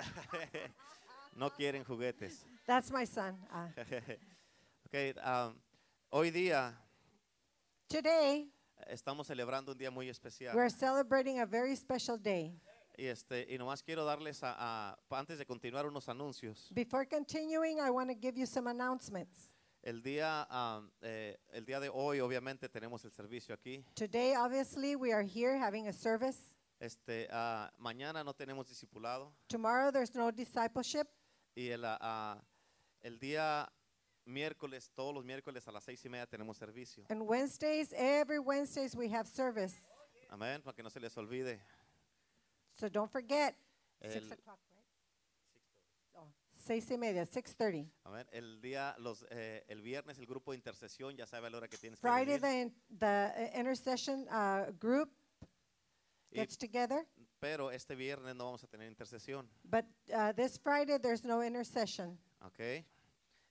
no quieren juguetes. That's my son. Uh, Okay, um, hoy día today, estamos celebrando un día muy especial. we're celebrating a very special day. Y, este, y nomás quiero darles, a, a- pa- antes de continuar, unos anuncios. Before continuing, I want to give you some announcements. El día, um, eh, el día de hoy, obviamente, tenemos el servicio aquí. Today, obviously, we are here having a service. Este, ah, mañana no tenemos discipulado. Tomorrow, there's no discipleship. Y el, ah, ah, el día miércoles, todos los miércoles a las seis y media tenemos servicio. And Wednesdays, every Wednesdays, we have service. Amén, para que no se les olvide. So don't forget. Six El- o'clock, right? Oh, seis y media, 6.30. Amén. El día, los, eh, el viernes, el grupo de intercesión ya sabe a la hora que tienes que Friday, venir. the, the intercession uh, group gets together. pero este viernes no vamos a tener intercesión. But uh, this Friday, there's no intercession. ¿Ok?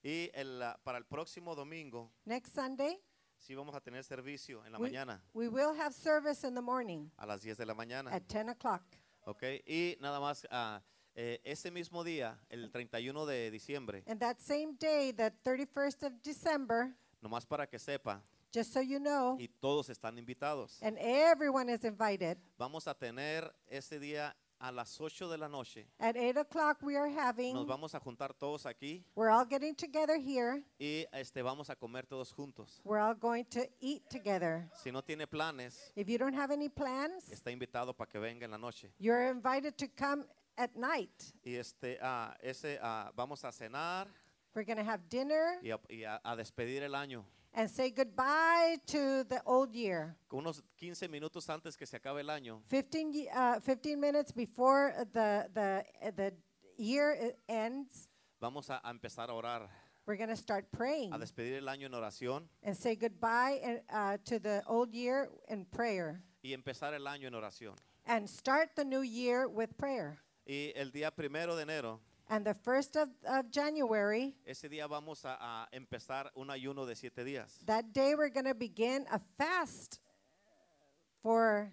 Y el, ah, para el próximo domingo, Next Sunday, sí vamos a tener servicio en la we, mañana, we will have service in the morning a las 10 de la mañana. at 10 o'clock. ¿Ok? Y nada más, ah, eh, ese mismo día, el 31 de diciembre, And that same day, the 31st of December, nomás para que sepa, just so you know, y todos están invitados, and everyone is invited, vamos a tener ese día a las 8 de la noche. at 8 o'clock we are having, Nos vamos a juntar todos aquí we're all getting together here. y este, vamos a comer todos juntos. We're all going to eat together. Si no tiene planes, If you don't have any plans, está invitado para que venga en la noche. you're invited to come at night. Y este, ah, ese, ah, vamos a cenar We're going to have dinner y, a, y a- a despedir el año. And say goodbye to the old year. Unos 15 minutos antes que se acabe el año, 15, uh, 15 minutes before the, the, uh, the year ends, vamos a, a empezar a orar, we're going to start praying a despedir el año en oración and say goodbye and, uh, to the old year in prayer y empezar el año en oración. and start the new year with prayer. Y el día primero de enero, And the first of, of January, ese día vamos a, a empezar un ayuno de siete días. that day we're going to begin a fast for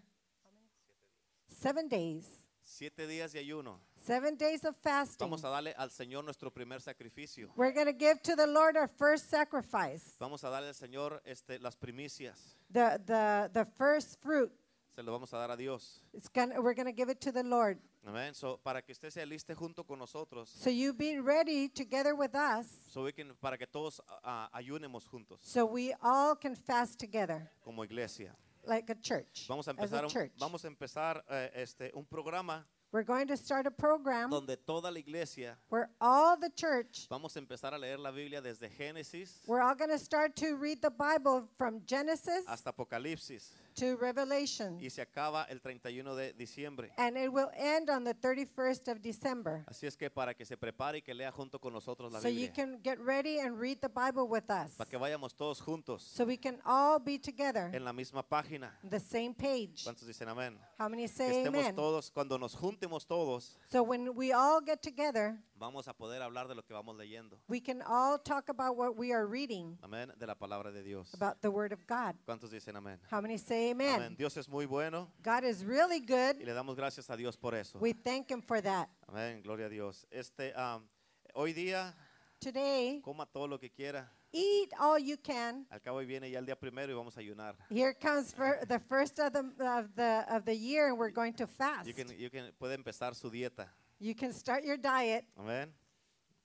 seven days. Siete días de ayuno. Seven days of fasting. Vamos a darle al Señor nuestro primer sacrificio. We're going to give to the Lord our first sacrifice, Vamos a darle al Señor este, las primicias. the, the, the first fruit. Se lo vamos a dar a Dios. It's gonna, we're going to give it to the Lord. Amén. So, para que usted se aliste junto con nosotros, So you be ready together with us so we can- para que todos ah, ayunemos juntos so we all can fast together como iglesia. like a church. Vamos a as empezar, a un, vamos a empezar eh, este, un programa We're going to start a program donde toda la iglesia where all the church, vamos a empezar a leer la Biblia desde Génesis we're all going to start to read the Bible from Genesis hasta Apocalipsis to Revelation. y se acaba el 31 de diciembre. And it will end on the 31st of December. Así es que para que se prepare y que lea junto con nosotros la So you Biblia, can get ready and read the Bible with us. para que vayamos todos juntos So we can all be together, en la misma página. the same page. ¿Cuántos dicen amén? How many say estemos amen? todos, cuando nos juntemos todos, So when we all get together, vamos a poder hablar de lo que vamos leyendo. we can all talk about what we are reading Amén, de la palabra de Dios. about the Word of God. ¿Cuántos dicen amén? How many say Amén. amen? Dios es muy bueno God is really good. y le damos gracias a Dios por eso. We thank Him for that. Amén, gloria a Dios. Este, am, hoy día, Today, coma todo lo que quiera. Eat all you can. Al cabo viene ya el día primero y vamos a ayunar. Here comes for the first of the, of the, of the year, and we're going to fast. You can, you can, puede empezar su dieta. You can start your diet. Amén.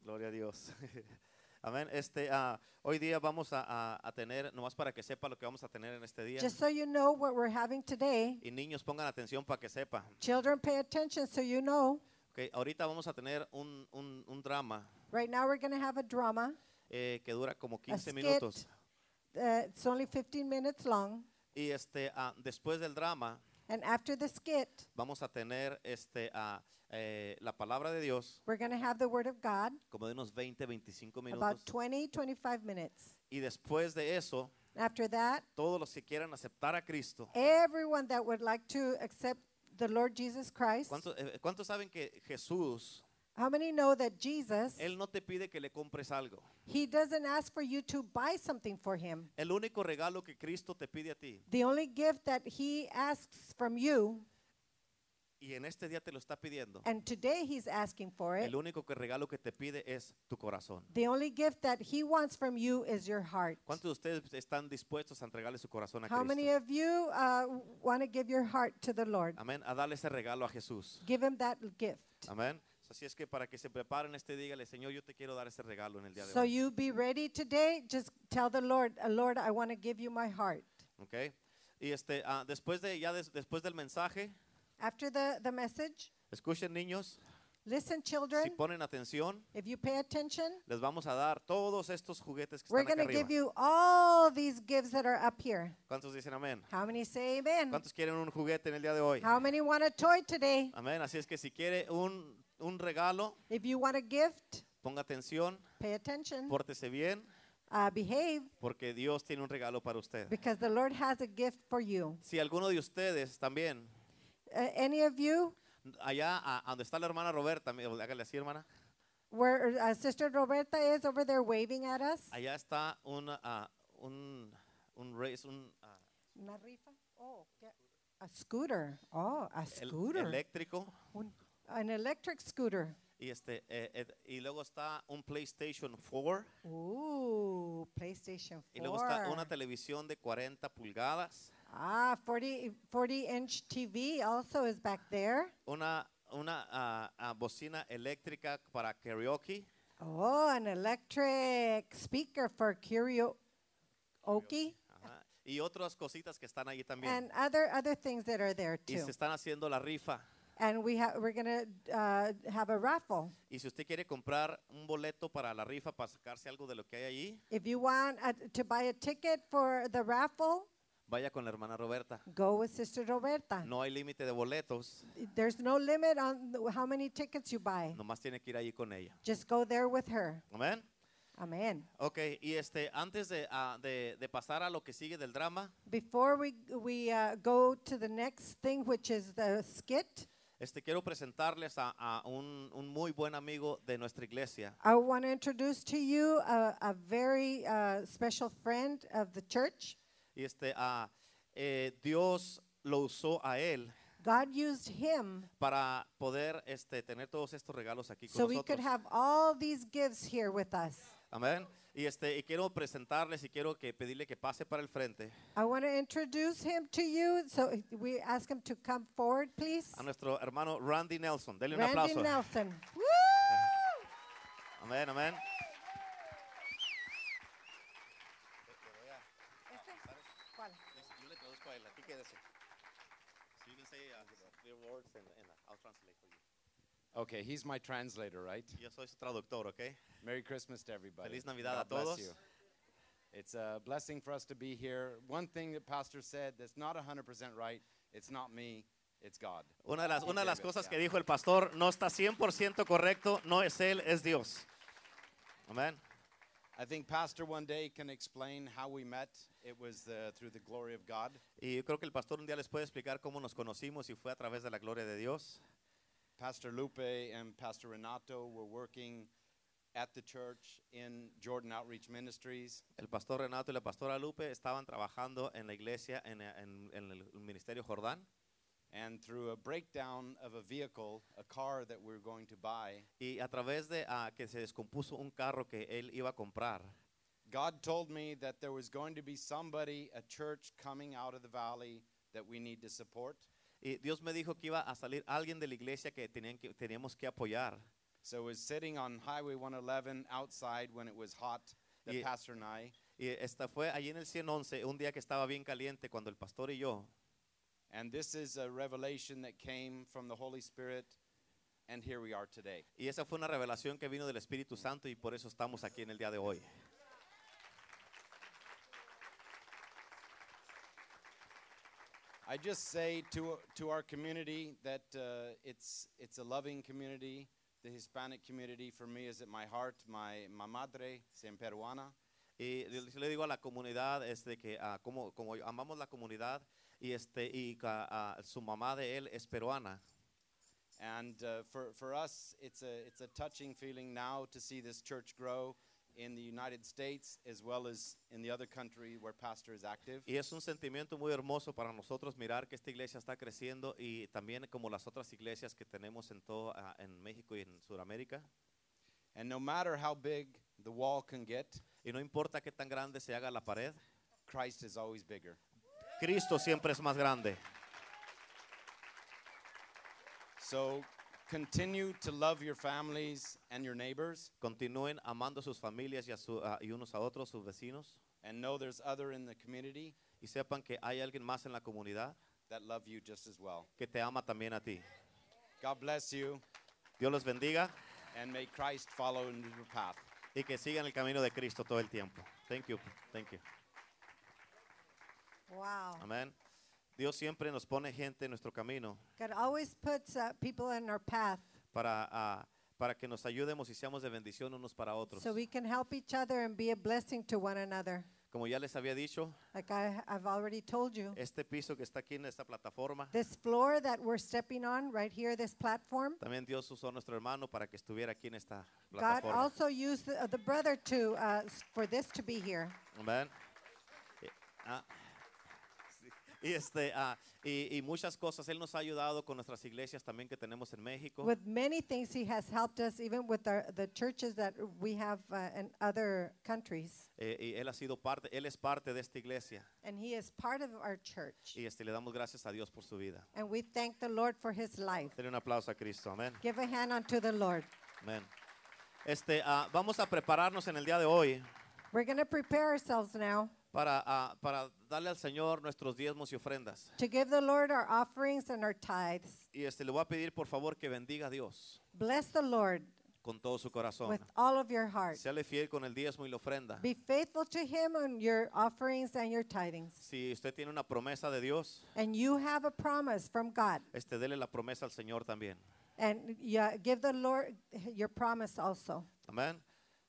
Gloria a Dios. Amén. Este, ah, hoy día vamos a, a- a tener, nomás para que sepa lo que vamos a tener en este día. Just so you know what we're having today, Y niños pongan atención para que sepa. children pay attention so you know. Okay, ahorita vamos a tener un, un- un drama Right now, we're going to have a drama. Eh, que dura como a 15 skit. minutos. Uh, it's only 15 minutes long. Y este, ah, después del drama And after the skit, vamos a tener este, ah, eh, la palabra de Dios we're going to have the Word of God, como de unos 20, 25 about minutos. 20, 25 minutes. Y después de eso, After that, todos los que quieran aceptar a Cristo. everyone that would like to accept the Lord Jesus Christ, ¿Cuántos, eh, cuántos saben que Jesús, how many know that Jesus, Él no te pide que le compres algo? He doesn't ask for you to buy something for Him. El único regalo que Cristo te pide a ti The only gift that He asks from you Y en este día te lo está pidiendo. And today he's asking for it. El único que regalo que te pide es tu corazón. The only gift that he wants from you is your heart. ¿Cuántos de ustedes están dispuestos a entregarle su corazón a How many of you uh, want to give your heart to the Lord? Amén. A darle ese regalo a Jesús. Give him that gift. Amén. Así es que para que se preparen este día, dígale, Señor, yo te quiero dar ese regalo en el día de So hoy. you be ready today. Just tell the Lord, uh, Lord, I want to give you my heart. ¿ok? Y este, ah, después, de, ya des- después del mensaje, After the, the message, escuchen niños, listen, si children, ponen atención, if you pay attention, les vamos a dar todos estos juguetes que we're están going aquí to give arriba. you all these gifts that are up here. ¿Cuántos dicen amén? How many say amen? ¿Cuántos quieren un juguete en el día de hoy? How many want a toy today? Amén. Así es que si quiere un, un regalo, If you want a gift, ponga atención, pay attention, pórtese bien, uh, behave, porque Dios tiene un regalo para usted. because the Lord has a gift for you. Si alguno de ustedes también, Uh, any of you, allá a, a donde está la hermana Roberta, hágale así, hermana, where uh, Sister Roberta is over there waving at us, allá está una, ah, un, un race, un ah, Una rifa? Oh, a scooter. Oh, a el- scooter. eléctrico. Un- an electric scooter. Y, este, eh, eh, y luego está un PlayStation 4. Ooh, PlayStation 4. Y luego está una televisión de 40 pulgadas. ah, 40, 40 inch TV also is back there. Una, una ah, ah, bocina eléctrica para karaoke. Oh, an electric speaker for karaoke. Ajá, Y otras cositas que están ahí también. And other other things that are there Y too. se están haciendo la rifa. And we have we're gonna uh, have a raffle. Y si usted quiere comprar un boleto para la rifa para sacarse algo de lo que hay allí, If you want uh, to buy a ticket for the raffle, vaya con la hermana Roberta. go with Sister Roberta. No hay límite de boletos, There's no limit on th- how many tickets you buy. nomás tiene que ir allí con ella. Just go there with her. Amén. Amen. Ok, y este, antes de, ah, de, de pasar a lo que sigue del drama, Before we we uh, go to the next thing, which is the skit, este, quiero presentarles a, a un, un muy buen amigo de nuestra iglesia. I want to introduce to you a, a very uh, special friend of the church. Y este, ah, eh, Dios lo usó a él God used him para poder este, tener todos estos regalos aquí con so we could nosotros. have all these gifts here with us. Amén. Y, este, y quiero presentarles y quiero que pedirle que pase para el frente I want to introduce him to you. So we ask him to come forward, please. a nuestro hermano Randy Nelson. Denle un Randy aplauso. Nelson. Woo! Amén, amén. Okay, he's my translator, right? Yo soy su traductor, okay? Merry Christmas to everybody. Feliz Navidad a God bless todos. you. It's a blessing for us to be here. One thing that Pastor said that's not 100% right, it's not me, it's God. Una de las, una de las cosas que yeah. dijo el pastor no está 100% correcto, no es él, es Dios. Amén. I think Pastor one day can explain how we met. It was uh, through the glory of God. Y yo creo que el pastor un día les puede explicar cómo nos conocimos y fue a través de la gloria de Dios. Pastor Lupe and Pastor Renato were working at the church in Jordan Outreach Ministries. El pastor Renato y la pastora Lupe estaban trabajando en la iglesia en, en- en el ministerio Jordán And through a breakdown of a vehicle, a car that we're going to buy, y a través de ah, que se descompuso un carro que él iba a comprar, God told me that there was going to be somebody, a church coming out of the valley that we need to support. Y Dios me dijo que iba a salir alguien de la iglesia que, tenían que teníamos que apoyar. So I was sitting on Highway 111 outside when it was hot, the Ye- pastor and I, Y esta fue allí en el 111, un día que estaba bien caliente, cuando el pastor y yo, and this is a revelation that came from the Holy Spirit, and here we are today. y esa fue una revelación que vino del Espíritu Santo y por eso estamos aquí en el día de hoy. I just say to, to our community that uh, it's, it's a loving community. The Hispanic community for me is at my heart. My, my madre, en peruana. Y le digo a la comunidad este, que ah, como, como amamos la comunidad y, este, y ah, su mamá de él es peruana. And uh, for, for us, it's a, it's a touching feeling now to see this church grow in the United States as well as in the other country where pastor is active. Y es un sentimiento muy hermoso para nosotros mirar que esta iglesia está creciendo y también como las otras iglesias que tenemos en todo ah, en México y en Sudamérica. And no matter how big the wall can get, Y no importa qué tan grande se haga la pared, Christ is always bigger. Cristo siempre es más grande. So continue to love your families and your neighbors Continúen amando sus familias y, a su- a- y unos a otros, sus vecinos, and know there's other in the community y sepan que hay alguien más en la comunidad that love you just as well. que te ama también a ti. God bless you Dios los bendiga and may Christ follow in your path. y que sigan el camino de Cristo todo el tiempo. Thank you. Thank you. Wow. Amén. Dios siempre nos pone gente en nuestro camino God always puts uh, people in our path para, ah, para que nos ayudemos y seamos de bendición unos para otros. so we can help each other and be a blessing to one another. Como ya les había dicho, Like I, I've already told you. este piso que está aquí en esta plataforma, This floor that we're stepping on right here, this platform, también Dios usó a nuestro hermano para que estuviera aquí en esta God plataforma. also used the, uh, the brother to uh, s- for this to be here. Amén. Y, ah. Y este, ah, y, y muchas cosas. Él nos ha ayudado con nuestras iglesias también que tenemos en México. With many things, he has helped us, even with our, the churches that we have uh, in other countries. Eh, y él ha sido parte, él es parte de esta iglesia. And he is part of our church. Y este, le damos gracias a Dios por su vida. And we thank the Lord for his life. Denle un aplauso a Cristo. Amén. Give a hand unto the Lord. Amén. Este, ah, vamos a prepararnos en el día de hoy We're going to prepare ourselves now para, ah, para darle al Señor nuestros diezmos y ofrendas. to give the Lord our offerings and our tithes. Y este, le voy a pedir por favor que bendiga a Dios Bless the Lord con todo su corazón. with all of your heart. Séale fiel con el diezmo y la ofrenda. Be faithful to him on your offerings and your tithings. Si usted tiene una promesa de Dios, And you have a promise from God. este, dele la promesa al Señor también. And yeah, give the Lord your promise also. Amén.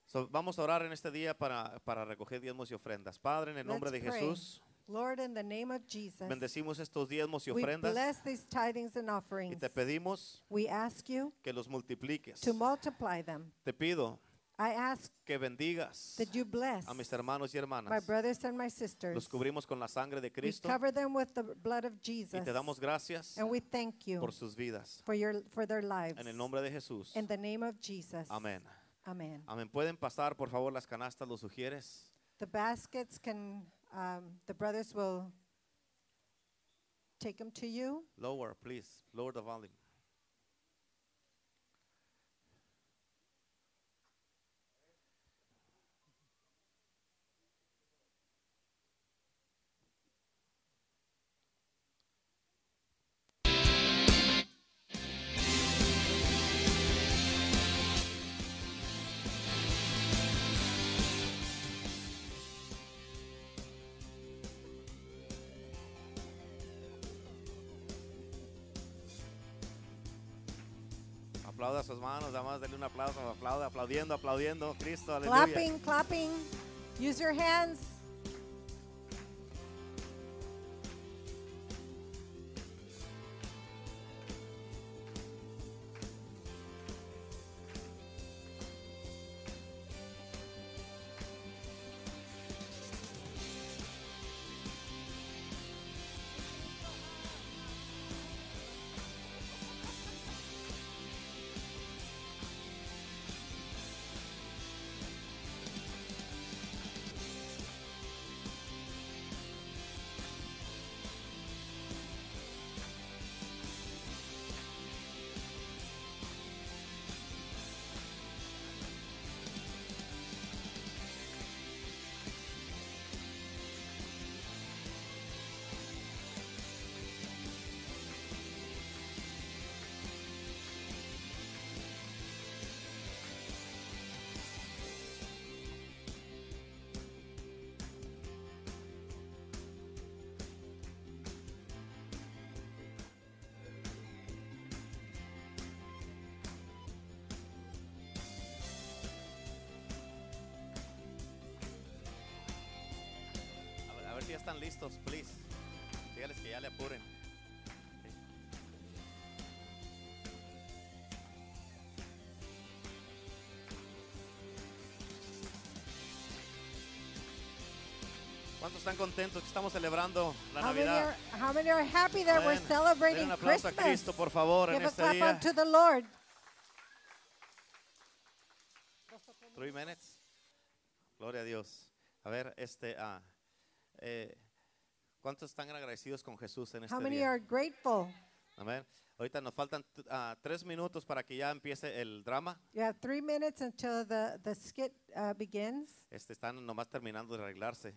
So, vamos a orar en este día para, para recoger diezmos y ofrendas. Padre, en el nombre Let's de pray. Jesús, Lord, in the name of Jesus, bendecimos estos diezmos y we ofrendas bless these tithings and y offerings. te pedimos We ask you que los multipliques. to multiply them. Te pido I ask que bendigas that you bless a mis hermanos y my hermanas. brothers and my sisters. Los cubrimos con la sangre de We Cristo cover them with the blood of Jesus. y te damos gracias And we thank you por sus vidas. for, your, for their lives. En el nombre de Jesús. In the name of Jesus. Amén. Amen. Amén. Pueden pasar, por favor, las canastas, ¿lo sugieres? The baskets can, um, the brothers will take them to you. Lower, please. Lower the volume. Aplauda a sus manos, además denle un aplauso, aplauda, aplaudiendo, aplaudiendo, Cristo, aleluya. Clapping, clapping. Use your hands. Si ya están listos, please. Dígales que ya le apuren. ¿Cuántos están contentos que estamos celebrando la How many, Navidad? are, how many are happy that we're celebrating un aplauso a Christmas? Cristo, por favor, en Give a este clap día. unto the Lord. Three minutes. Gloria a Dios. A ver, este, ah, eh, ¿cuántos están agradecidos con Jesús en este How many día? are grateful? Amén. Ahorita nos faltan ah, tres minutos para que ya empiece el drama. You have three minutes until the, the skit uh, begins. Este, están nomás terminando de arreglarse.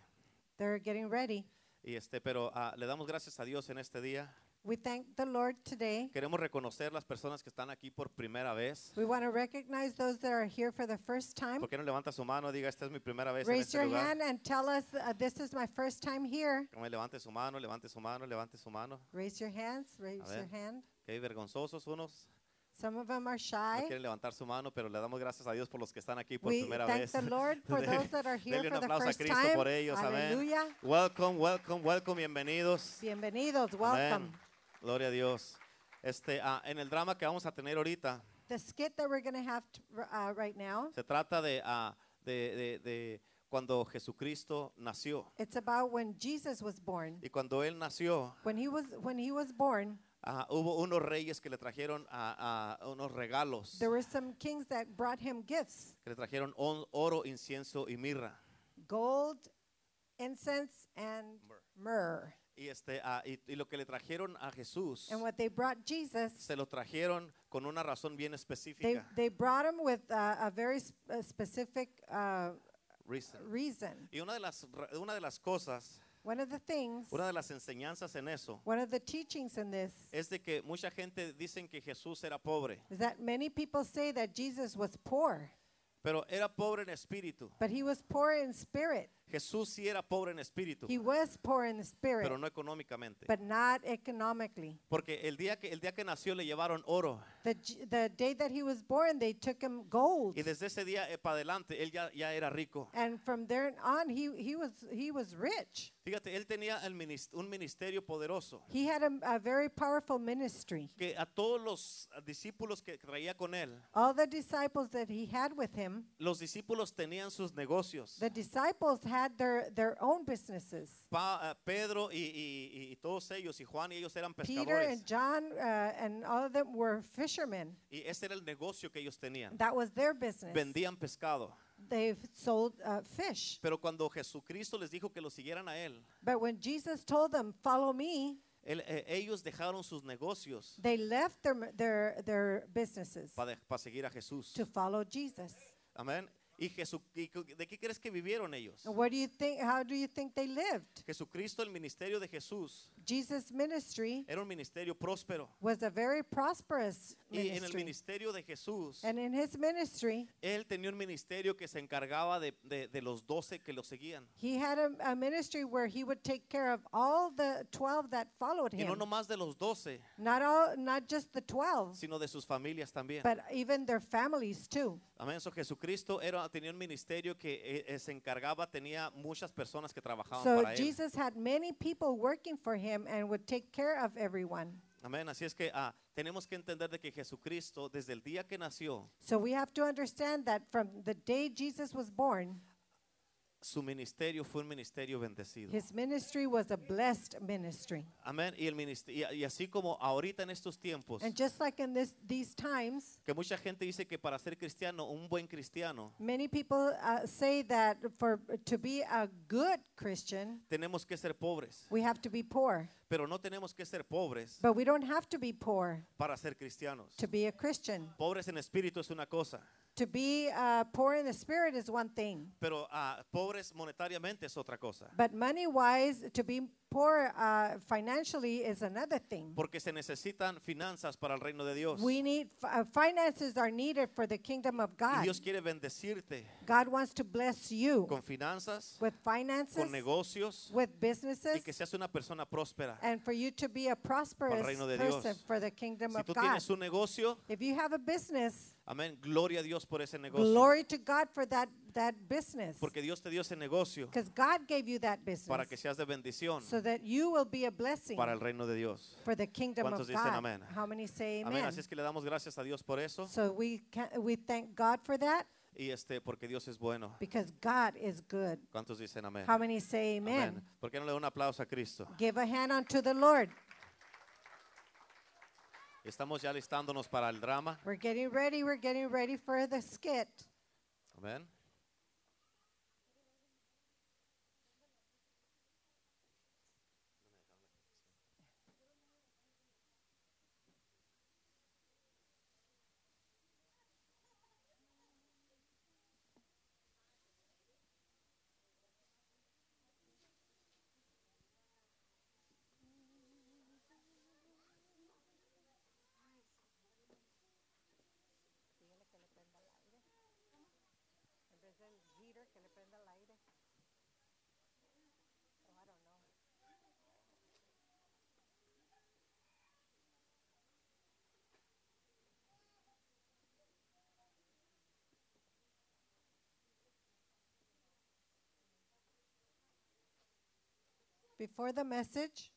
They're getting ready. Y este, pero ah, le damos gracias a Dios en este día. We thank the Lord today. Queremos reconocer las personas que están aquí por primera vez. We want to recognize those that are here for the first time. ¿Por qué no levanta su mano? Diga, esta es mi primera vez en Raise este your lugar. hand and tell us uh, this is my first time here. Como levante su mano, levante su mano, levante su mano. Raise your hands. Raise ver. your hand. Qué vergonzosos unos. Some of them are No shy. quieren levantar su mano, pero le damos gracias a Dios por los que están aquí por We primera thank vez. the Lord for those that are here Denle un for the aplauso a first Cristo time. por ellos. Amén. Welcome, welcome, welcome, bienvenidos. Bienvenidos. Welcome. Amén. Gloria a Dios. Este, ah, en el drama que vamos a tener ahorita, The skit that we're going to have t- r- uh, right now, se trata de, ah, de, de- de cuando Jesucristo nació. it's about when Jesus was born. Y cuando Él nació, When he was when he was born, ah, hubo unos reyes que le trajeron unos regalos. there were some kings that brought him gifts: Que le trajeron on- oro, incienso y mirra. gold, incense, and myrrh. Y, este, ah, y, y lo que le trajeron a Jesús, And what they brought Jesus, se lo trajeron con una razón bien they específica. they brought him with uh, a very sp- a specific uh, Reason. reason. Y una de las una de las cosas, One of the things, una de las enseñanzas en eso one of the teachings in this es de que mucha gente dicen que Jesús era pobre, is that many people say that Jesus was poor, pero era pobre en espíritu. but he was poor in spirit. Jesús sí era pobre en espíritu, He was poor in the spirit, pero no económicamente. but not economically. Porque el día que el día que nació le llevaron oro The, j- the day that he was born, they took him gold. y desde ese día para adelante él ya, ya era rico. And from there on, he, he, was, he was rich. Fíjate, él tenía el minis- un ministerio poderoso He had a, a very powerful ministry. que a todos los discípulos que traía con él, All the disciples that he had with him, los discípulos tenían sus negocios. the disciples had their, their own businesses. Pa- ah, Pedro y, y- y todos ellos, y Juan y ellos eran Peter pescadores. and John uh, and all of them were fishermen. Y ese era el negocio que ellos tenían. That was their business. Vendían pescado. They sold uh, fish. Pero cuando Jesucristo les dijo que lo siguieran a él, But when Jesus told them, "Follow me," él- eh, ellos dejaron sus negocios they left their their their businesses para seguir a Jesús. to follow Jesus. Amén. ¿Y, Jesu- y cu- de qué crees que vivieron ellos? And what do you think? How do you think they lived? Jesucristo, el ministerio de Jesús, Jesus' ministry era un ministerio próspero. was a very prosperous Y en el ministry, ministerio de Jesús, and in his ministry, él tenía un ministerio que se encargaba de, de- de los doce que lo seguían. he had a, a ministry where he would take care of all the twelve that followed Y no him. nomás de los doce, Not all, not just the twelve, sino de sus familias también. but even their families too. Amén. So, Jesucristo era, tenía un ministerio que eh, eh, se encargaba, tenía muchas personas que trabajaban So para él. Jesus had many people working for him and would take care of everyone. Amén. Así es que ah, tenemos que entender de que Jesucristo, desde el día que nació, So we have to understand that from the day Jesus was born, su ministerio fue un ministerio bendecido. his ministry was a blessed ministry. Amén. Y, el y, y así como ahorita en estos tiempos, And just like in this, these times, que mucha gente dice que para ser cristiano, un buen cristiano, many people uh, say that for to be a good Christian, tenemos que ser pobres. we have to be poor. Pero no tenemos que ser pobres But we don't have to be poor para ser cristianos. to be a Christian. Pobres en espíritu es una cosa, To be uh, poor in the spirit is one thing, pero ah, pobres monetariamente es otra cosa. but money wise, to be poor uh, financially is another thing. Porque se necesitan finanzas para el reino de Dios. We need uh, finances are needed for the kingdom of Y God. Dios quiere bendecirte God wants to bless you con finanzas, with finances, con negocios with y businesses, que seas una persona próspera. and for you to be a prosperous person Dios. for the kingdom Si of tú God. tienes un negocio, If you have a business, amén, gloria a Dios por ese negocio. glory to God for that, that business. Porque Dios te dio ese negocio Because God gave you that business para que seas de bendición so that you will be a blessing para el reino de Dios. for the kingdom of ¿Cuántos dicen God. amén? How many say Amén. amen? Así es que le damos gracias a Dios por eso. So we can, we thank God for that. y este porque Dios es bueno. because God is good. ¿Cuántos dicen amén? How many say amen? Amén. ¿Por qué no le da un aplauso a Cristo? Give a hand unto the Lord. Estamos ya listándonos para el drama. We're getting ready. We're getting ready for the skit. Amén. Before the message,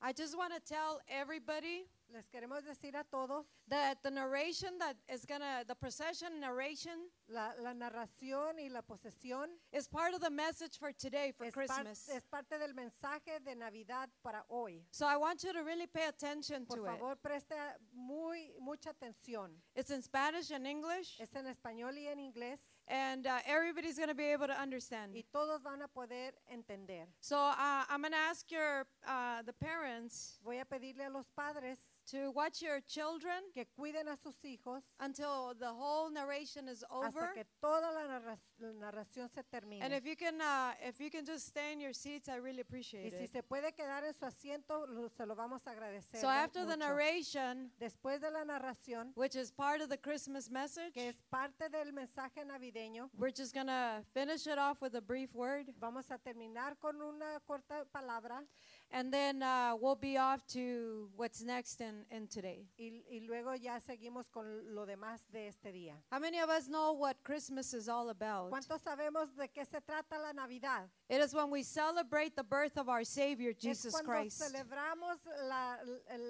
I just want to tell everybody les queremos decir a todos, that the narration that is gonna, the procession narration la, la narración y la posesión is part of the message for today, for es, par- Christmas. es parte del mensaje de Navidad para hoy. So I want you to really pay attention Por to it. favor, preste muy mucha atención. It's in Spanish and English, Es en español y en inglés and uh, everybody's gonna be able to understand. y todos van a poder entender. So uh, I'm gonna ask your uh, the parents Voy a pedirle a los padres to watch your children que cuiden a sus hijos until the whole narration is over. hasta que toda la, narra- la narración se termine. And if you can, uh, if you can just stay in your seats, I really appreciate y si it. se puede quedar en su asiento, lo- se lo vamos a agradecer. So mu- after the mucho. narration, Después de la narración, which is part of the Christmas message, que es parte del mensaje navideño, we're just gonna finish it off with a brief word, vamos a terminar con una corta palabra and then uh, we'll be off to what's next in, in today. y, y luego ya seguimos con lo demás de este día. How many of us know what Christmas is all about? ¿Cuántos sabemos de qué se trata la Navidad? It is when we celebrate the birth of our Savior, es Jesus cuando Christ. celebramos la,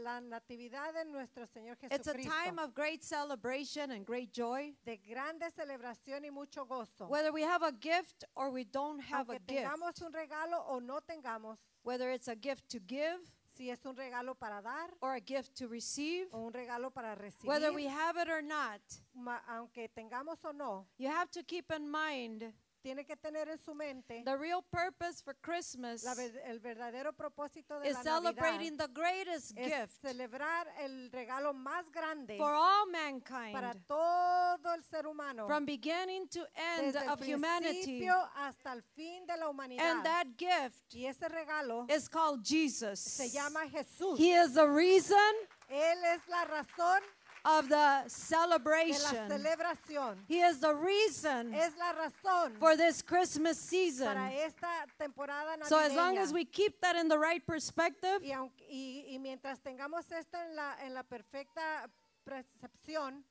la natividad de nuestro Señor It's a time of great celebration and great joy. de grande celebración y mucho gozo. Whether we have a gift or we don't have a Aunque gift, tengamos un regalo o no tengamos, whether it's a gift to give si es un regalo para dar or a gift to receive, o un regalo para recibir, whether we have it or not, ma- aunque tengamos o no, you have to keep in mind tiene que tener en su mente the real purpose for Christmas la ver- el verdadero propósito de is la celebrating Navidad the greatest es gift celebrar el regalo más grande for all para mankind todo el ser humano from beginning to end desde el of humanity. principio hasta el fin de la humanidad And that gift y ese regalo is called Jesus. se llama Jesús He is the reason él es la razón of the celebration. celebración He is the reason es la razón for this Christmas season. para esta temporada. So as long as we keep that in the right perspective, y, y- y mientras tengamos esto en la, en la perfecta percepción,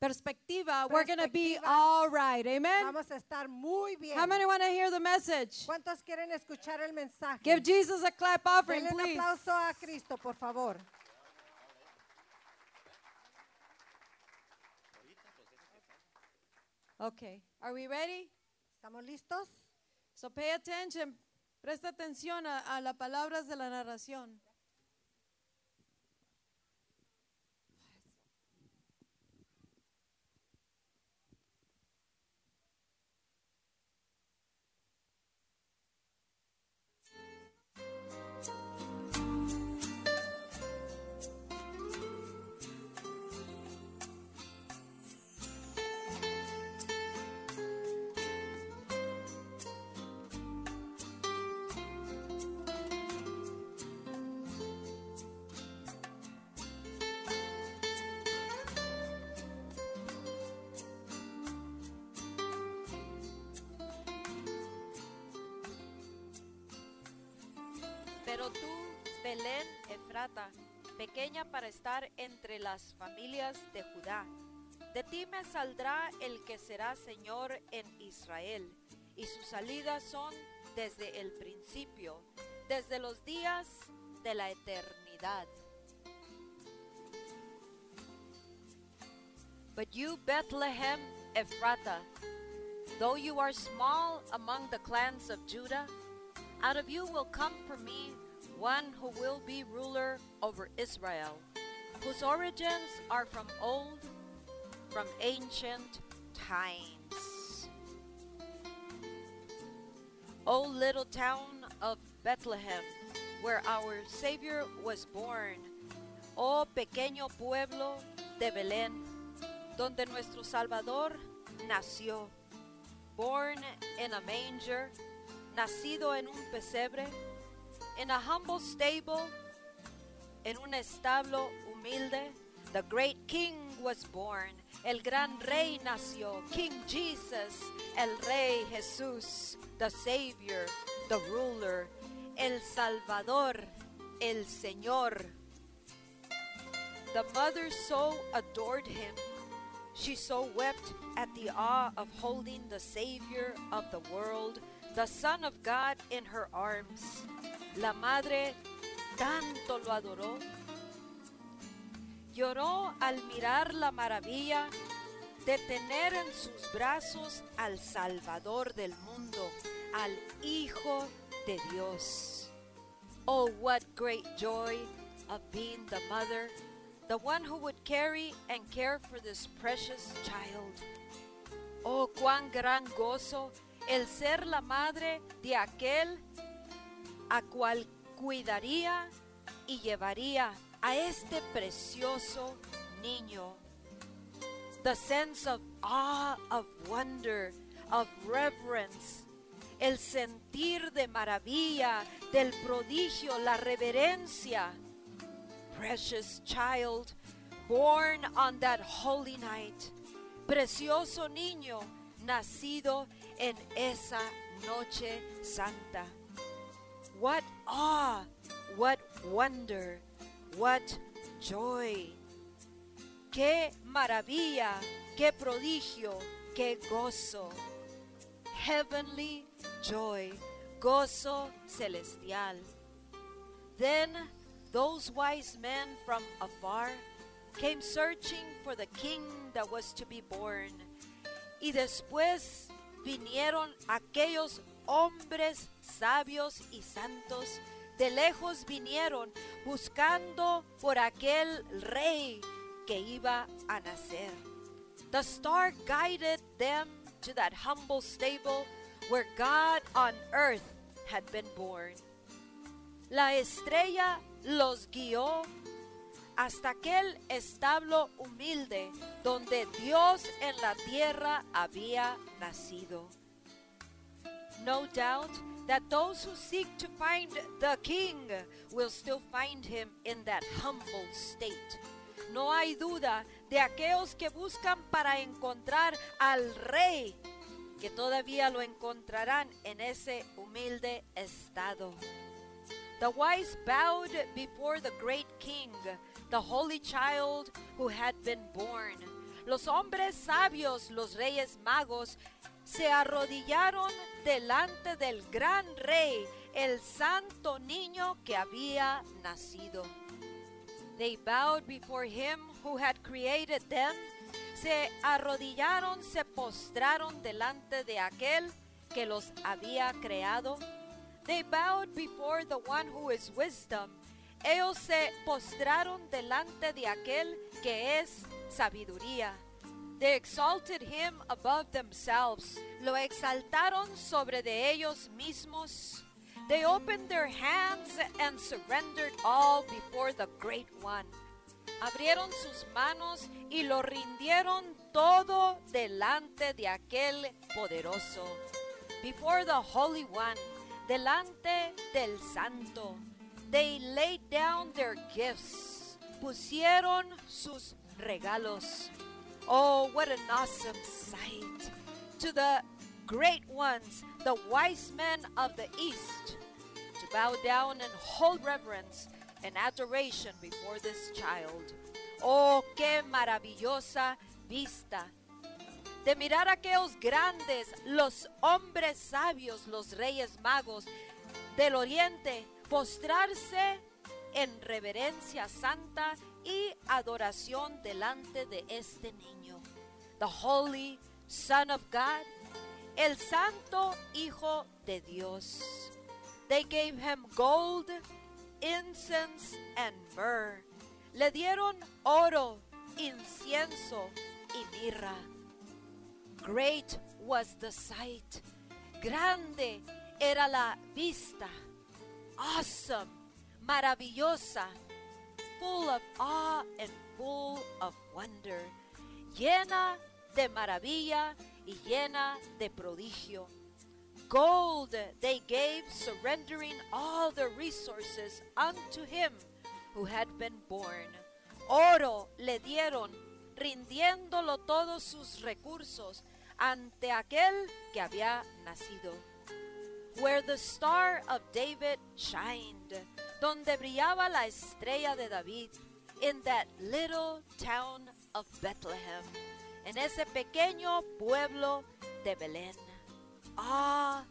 perspectiva, we're going to be all right. Amen. vamos a estar muy bien. How many want to hear the message? ¿Cuántos quieren escuchar el mensaje? Give Jesus a clap offering, Denle un please. aplauso a Cristo, por favor. Okay. Are we ready? ¿Estamos listos? So pay attention. Presta atención a, a las palabras de la narración. Pequeña para estar entre las familias de Judá, de ti me saldrá el que será Señor en Israel, y sus salidas son desde el principio, desde los días de la eternidad. But you, Bethlehem Ephratah, though you are small among the clans of Judah, out of you will come for me one who will be ruler over Israel, whose origins are from old, from ancient times. O little town of Bethlehem, where our Savior was born, oh pequeño pueblo de Belén, donde nuestro Salvador nació, born in a manger, nacido en un pesebre, in a humble stable, en un establo humilde, the great King was born. El gran rey nació, King Jesus, el rey Jesús, the Savior, the ruler, el Salvador, el Señor. The mother so adored him. She so wept at the awe of holding the Savior of the world, the Son of God, in her arms. La madre tanto lo adoró. Lloró al mirar la maravilla de tener en sus brazos al Salvador del mundo, al Hijo de Dios. Oh, what great joy of being the mother, the one who would carry and care for this precious child. Oh, cuán gran gozo el ser la madre de aquel a cual cuidaría y llevaría a este precioso niño. The sense of awe, of wonder, of reverence, el sentir de maravilla, del prodigio, la reverencia. Precious child, born on that holy night. Precioso niño, nacido en esa noche santa. What awe, what wonder, what joy. Qué maravilla, qué prodigio, qué gozo. Heavenly joy, gozo celestial. Then those wise men from afar came searching for the king that was to be born. Y después vinieron aquellos hombres sabios y santos, de lejos vinieron buscando por aquel rey que iba a nacer. The star guided them to that humble stable where God on earth had been born. La estrella los guió hasta aquel establo humilde donde Dios en la tierra había nacido. No doubt that those who seek to find the king will still find him in that humble state. No hay duda de aquellos que buscan para encontrar al rey, que todavía lo encontrarán en ese humilde estado. The wise bowed before the great king, the holy child who had been born. Los hombres sabios, los reyes magos, se arrodillaron delante del gran rey, el santo niño que había nacido. They bowed before him who had created them. Se arrodillaron, se postraron delante de aquel que los había creado. They bowed before the one who is wisdom. Ellos se postraron delante de aquel que es sabiduría. They exalted him above themselves. Lo exaltaron sobre de ellos mismos. They opened their hands and surrendered all before the great one. Abrieron sus manos y lo rindieron todo delante de aquel poderoso. Before the Holy One, delante del Santo. They laid down their gifts. Pusieron sus regalos. Oh, what an awesome sight! To the great ones, the wise men of the east, to bow down and hold reverence and adoration before this child. Oh, qué maravillosa vista! De mirar a aquellos grandes, los hombres sabios, los reyes magos del oriente, postrarse en reverencia santa y adoración delante de este niño. The Holy Son of God, el Santo Hijo de Dios. They gave him gold, incense, and myrrh. Le dieron oro, incienso y mirra. Great was the sight. Grande era la vista. Awesome, maravillosa, full of awe and full of wonder. Llena de maravilla y llena de prodigio. Gold they gave, surrendering all their resources unto him who had been born. Oro le dieron, rindiéndolo todos sus recursos ante aquel que había nacido. Where the star of David shined, donde brillaba la estrella de David, in that little town of Bethlehem, en ese pequeño pueblo de Belén. Ah,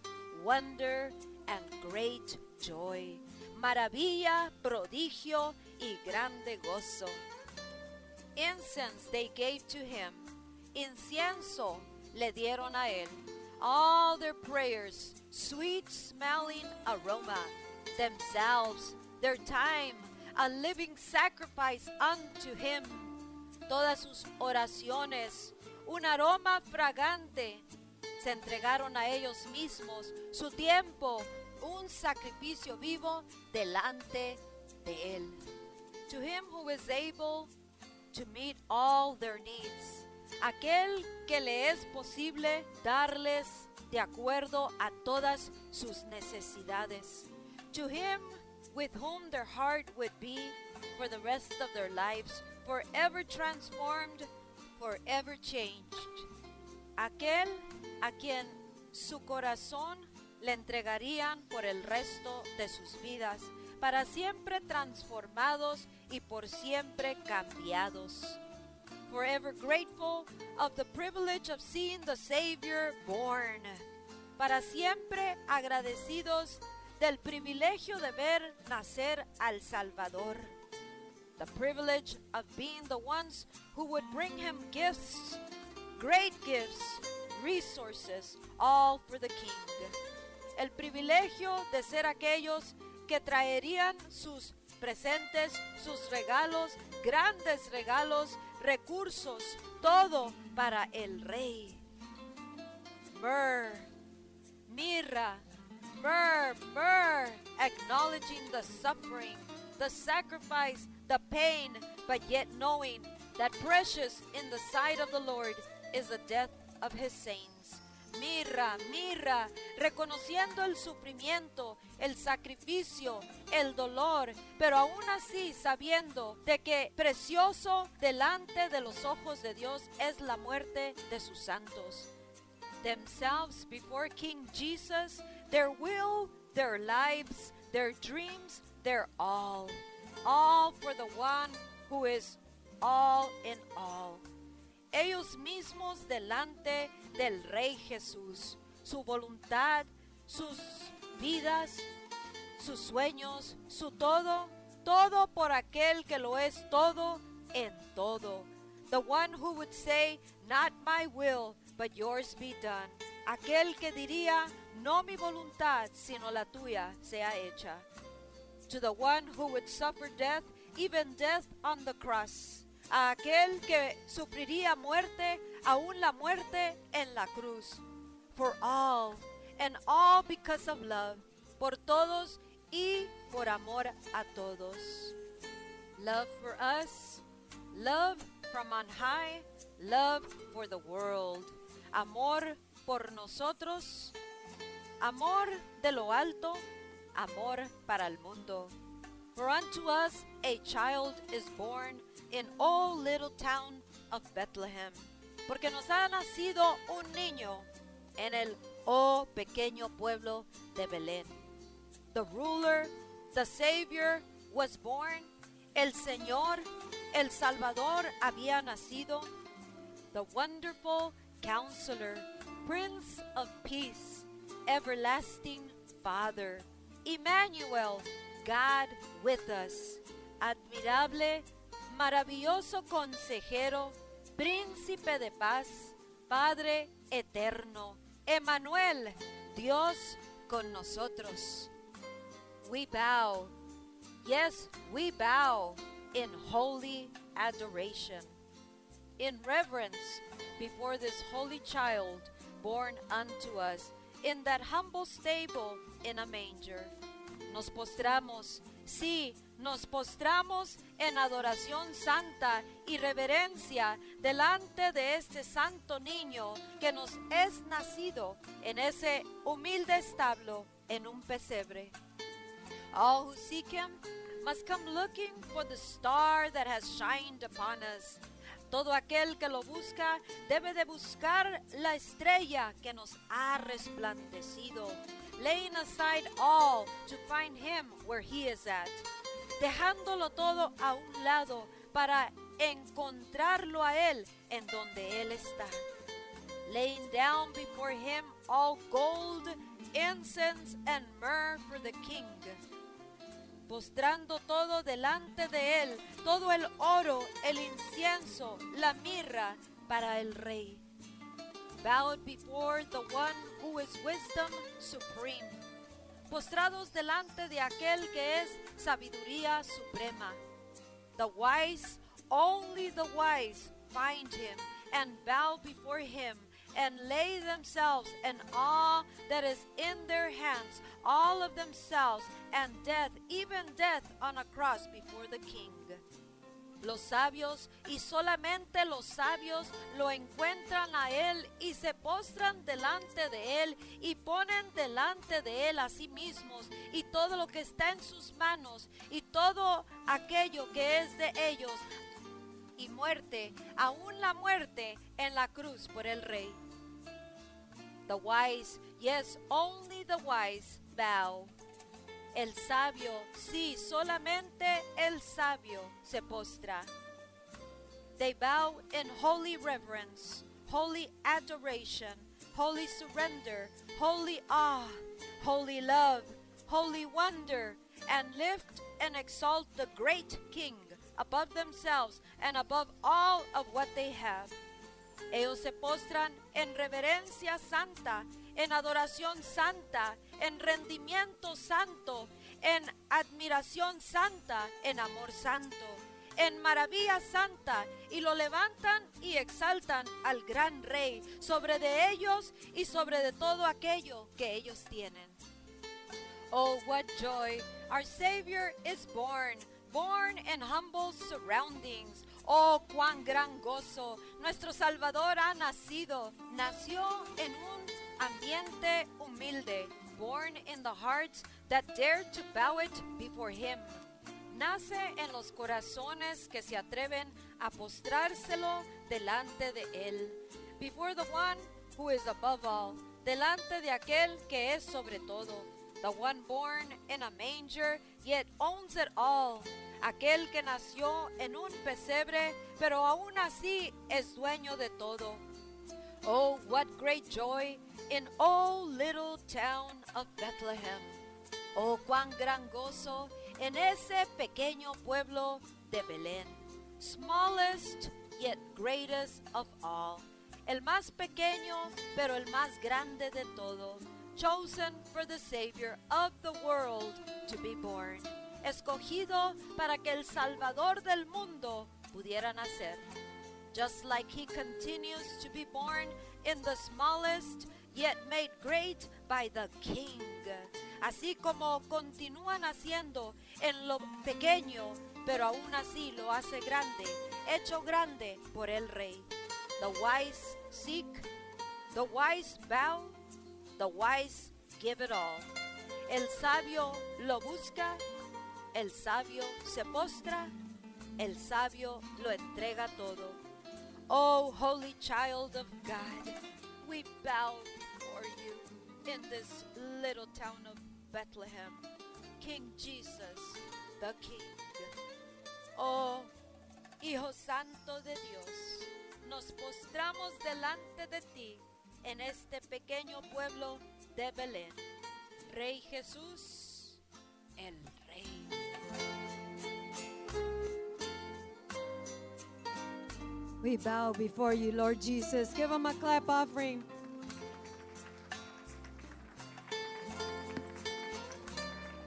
wonder and great joy, maravilla, prodigio y grande gozo. Incense they gave to him, incienso le dieron a él. All their prayers, sweet smelling aroma, themselves, their time, a living sacrifice unto him. Todas sus oraciones, un aroma fragante, se entregaron a ellos mismos, su tiempo, un sacrificio vivo delante de él. To him who is able to meet all their needs, aquel que le es posible darles de acuerdo a todas sus necesidades. To him with whom their heart would be for the rest of their lives, forever transformed, forever changed. Aquel a quien su corazón le entregarían por el resto de sus vidas, para siempre transformados y por siempre cambiados. Forever grateful of the privilege of seeing the Savior born. Para siempre agradecidos del privilegio de ver nacer al Salvador. The privilege of being the ones who would bring him gifts, great gifts, resources, all for the King. El privilegio de ser aquellos que traerían sus presentes, sus regalos, grandes regalos, recursos, todo para el Rey. Myrrh, mirra, myrrh, myrrh, acknowledging the suffering, the sacrifice, the pain, but yet knowing that precious in the sight of the Lord is the death of his saints. Mirra, mirra, reconociendo el sufrimiento, el sacrificio, el dolor, pero aún así sabiendo de que precioso delante de los ojos de Dios es la muerte de sus santos. Themselves before King Jesus, their will, their lives, their dreams, their all. All for the one who is all in all. Ellos mismos delante del Rey Jesús, su voluntad, sus vidas, sus sueños, su todo, todo por aquel que lo es todo en todo. The one who would say, not my will, but yours be done. Aquel que diría, no mi voluntad, sino la tuya sea hecha. To the one who would suffer death, even death on the cross. A aquel que sufriría muerte, aún la muerte en la cruz. For all, and all because of love. Por todos y por amor a todos. Love for us, love from on high, love for the world. Amor por nosotros, amor de lo alto, amor para el mundo. For unto us a child is born in all little town of Bethlehem. Porque nos ha nacido un niño en el oh pequeño pueblo de Belén. The ruler, the Savior was born. El Señor, el Salvador había nacido. The wonderful counselor, Prince of Peace, everlasting Father, Emmanuel, God with us. Admirable, maravilloso consejero, príncipe de paz, Padre eterno, Emmanuel, Dios con nosotros. We bow, yes, we bow in holy adoration, in reverence before this holy child born unto us in that humble stable in a manger. Nos postramos, sí, nos postramos en adoración santa y reverencia delante de este santo niño que nos es nacido en ese humilde establo en un pesebre. All who seek him must come looking for the star that has shined upon us. Todo aquel que lo busca debe de buscar la estrella que nos ha resplandecido, laying aside all to find him where he is at, dejándolo todo a un lado para encontrarlo a él en donde él está. Laying down before him all gold, incense, and myrrh for the king postrando todo delante de él, todo el oro, el incienso, la mirra para el rey. Bowed before the one who is wisdom supreme. Postrados delante de aquel que es sabiduría suprema. The wise, only the wise find him and bow before him and lay themselves and all that is in their hands, all of themselves and death, even death on a cross before the king. Los sabios y solamente los sabios lo encuentran a él y se postran delante de él y ponen delante de él a sí mismos y todo lo que está en sus manos y todo aquello que es de ellos y muerte, aún la muerte en la cruz por el rey. The wise, yes, only the wise bow. El sabio, sí, solamente el sabio se postra. They bow in holy reverence, holy adoration, holy surrender, holy awe, holy love, holy wonder, and lift and exalt the great King above themselves and above all of what they have. Ellos se postran en reverencia santa, en adoración santa, en rendimiento santo, en admiración santa, en amor santo, en maravilla santa, y lo levantan y exaltan al gran rey sobre de ellos y sobre de todo aquello que ellos tienen. Oh, what joy! Our Savior is born, born in humble surroundings. Oh, cuán gran gozo. Nuestro Salvador ha nacido. Nació en un ambiente humilde. Born in the hearts that dare to bow it before him. Nace en los corazones que se atreven a postrárselo delante de él. Before the one who is above all. Delante de aquel que es sobre todo. The one born in a manger, yet owns it all aquel que nació en un pesebre, pero aún así es dueño de todo. Oh, what great joy in oh little town of Bethlehem. Oh, cuán gran gozo en ese pequeño pueblo de Belén. Smallest yet greatest of all. El más pequeño, pero el más grande de todo. Chosen for the Savior of the world to be born escogido para que el Salvador del mundo pudiera nacer. Just like he continues to be born in the smallest, yet made great by the King. Así como continúa naciendo en lo pequeño, pero aún así lo hace grande, hecho grande por el Rey. The wise seek, the wise bow, the wise give it all. El sabio lo busca el sabio se postra, el sabio lo entrega todo. Oh, holy child of God, we bow in this little town of Bethlehem, King Jesus, the King. Oh, Hijo Santo de Dios, nos postramos delante de ti en este pequeño pueblo de Belén. Rey Jesús, el Rey. We bow before you, Lord Jesus. Give him a clap offering.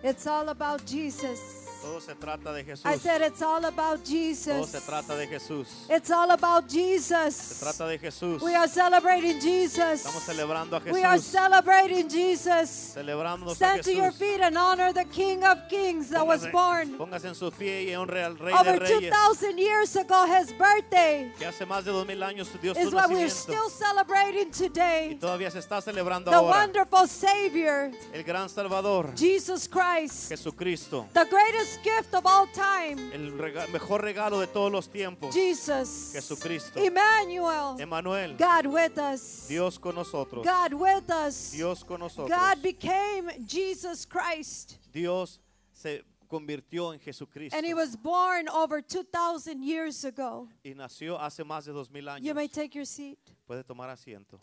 It's all about Jesus. Todo se trata de Jesús. I said it's all about Todo Jesus. se trata de Jesús. It's all about Se Jesus. trata de Jesús. We are celebrating Jesus. Estamos celebrando a We are celebrating Jesus. Celebrando a Stand to your Jesús. feet and honor the King of Kings that was born Póngase en y honre al Rey over de Reyes. 2,000 years ago. His birthday Que hace más de dos mil años dio is su what we're still celebrating Y today. todavía se está celebrando The ahora. wonderful Savior, El gran Salvador, Jesus Christ, Jesucristo. the greatest gift of all time, El rega- mejor regalo de todos los tiempos. Jesus, Jesucristo. Emmanuel, Emanuel. God with us, Dios con nosotros. God with us. Dios con nosotros. God became Jesus Christ, Dios se convirtió en Jesucristo. and He was born over 2,000 years ago. Y nació hace más de dos mil años. You may take your seat. Puede tomar asiento.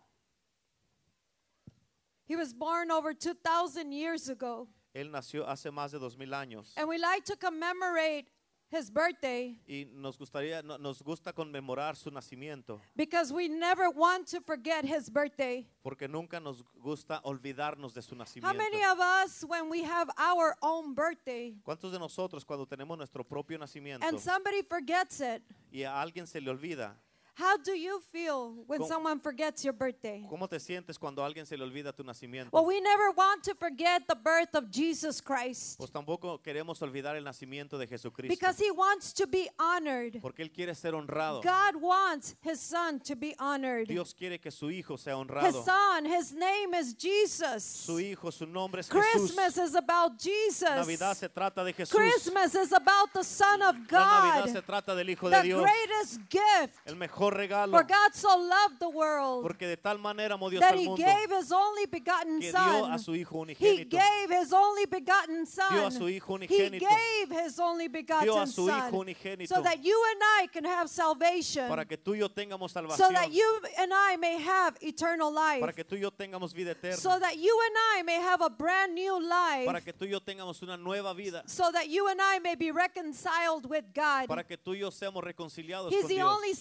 He was born over 2,000 years ago. Él nació hace más de dos mil años. And we like to commemorate his birthday Y nos gustaría, no- nos gusta conmemorar su nacimiento. because we never want to forget his birthday. Porque nunca nos gusta olvidarnos de su How nacimiento. many of us, when we have our own birthday ¿Cuántos de nosotros cuando tenemos nuestro propio nacimiento and somebody forgets it, y a alguien se le olvida? How do you feel when ¿Cómo- someone forgets your birthday? ¿Cómo te sientes cuando alguien se le olvida tu nacimiento? Well, we never want to forget the birth of Jesus Christ Pues tampoco queremos olvidar el nacimiento de Jesucristo. because he wants to be honored. Porque Él quiere ser honrado. God wants his son to be honored. Dios quiere que su hijo sea His son, his name is Jesus. Su hijo, su nombre es Jesús. Christmas is about Jesus. Navidad se trata de Jesús. Christmas is about the Son of La Navidad se God, trata del Hijo de the greatest gift. El mejor regalo. For God so loved the world Porque de tal manera amó Dios that al He mundo gave His only begotten que dio a Son. su hijo He unigénito. gave His only begotten Dio a Son. su hijo He unigénito. gave His only Dio a begotten su hijo Son unigénito so that you and I can have salvation, para que tú y yo tengamos so that you and I may have eternal life, Para que tú y yo tengamos vida so that you and I may have a brand new life, Para que tú y yo tengamos una nueva vida. so that you and I may be reconciled with God. Para que tú y yo seamos reconciliados He's con the Dios. only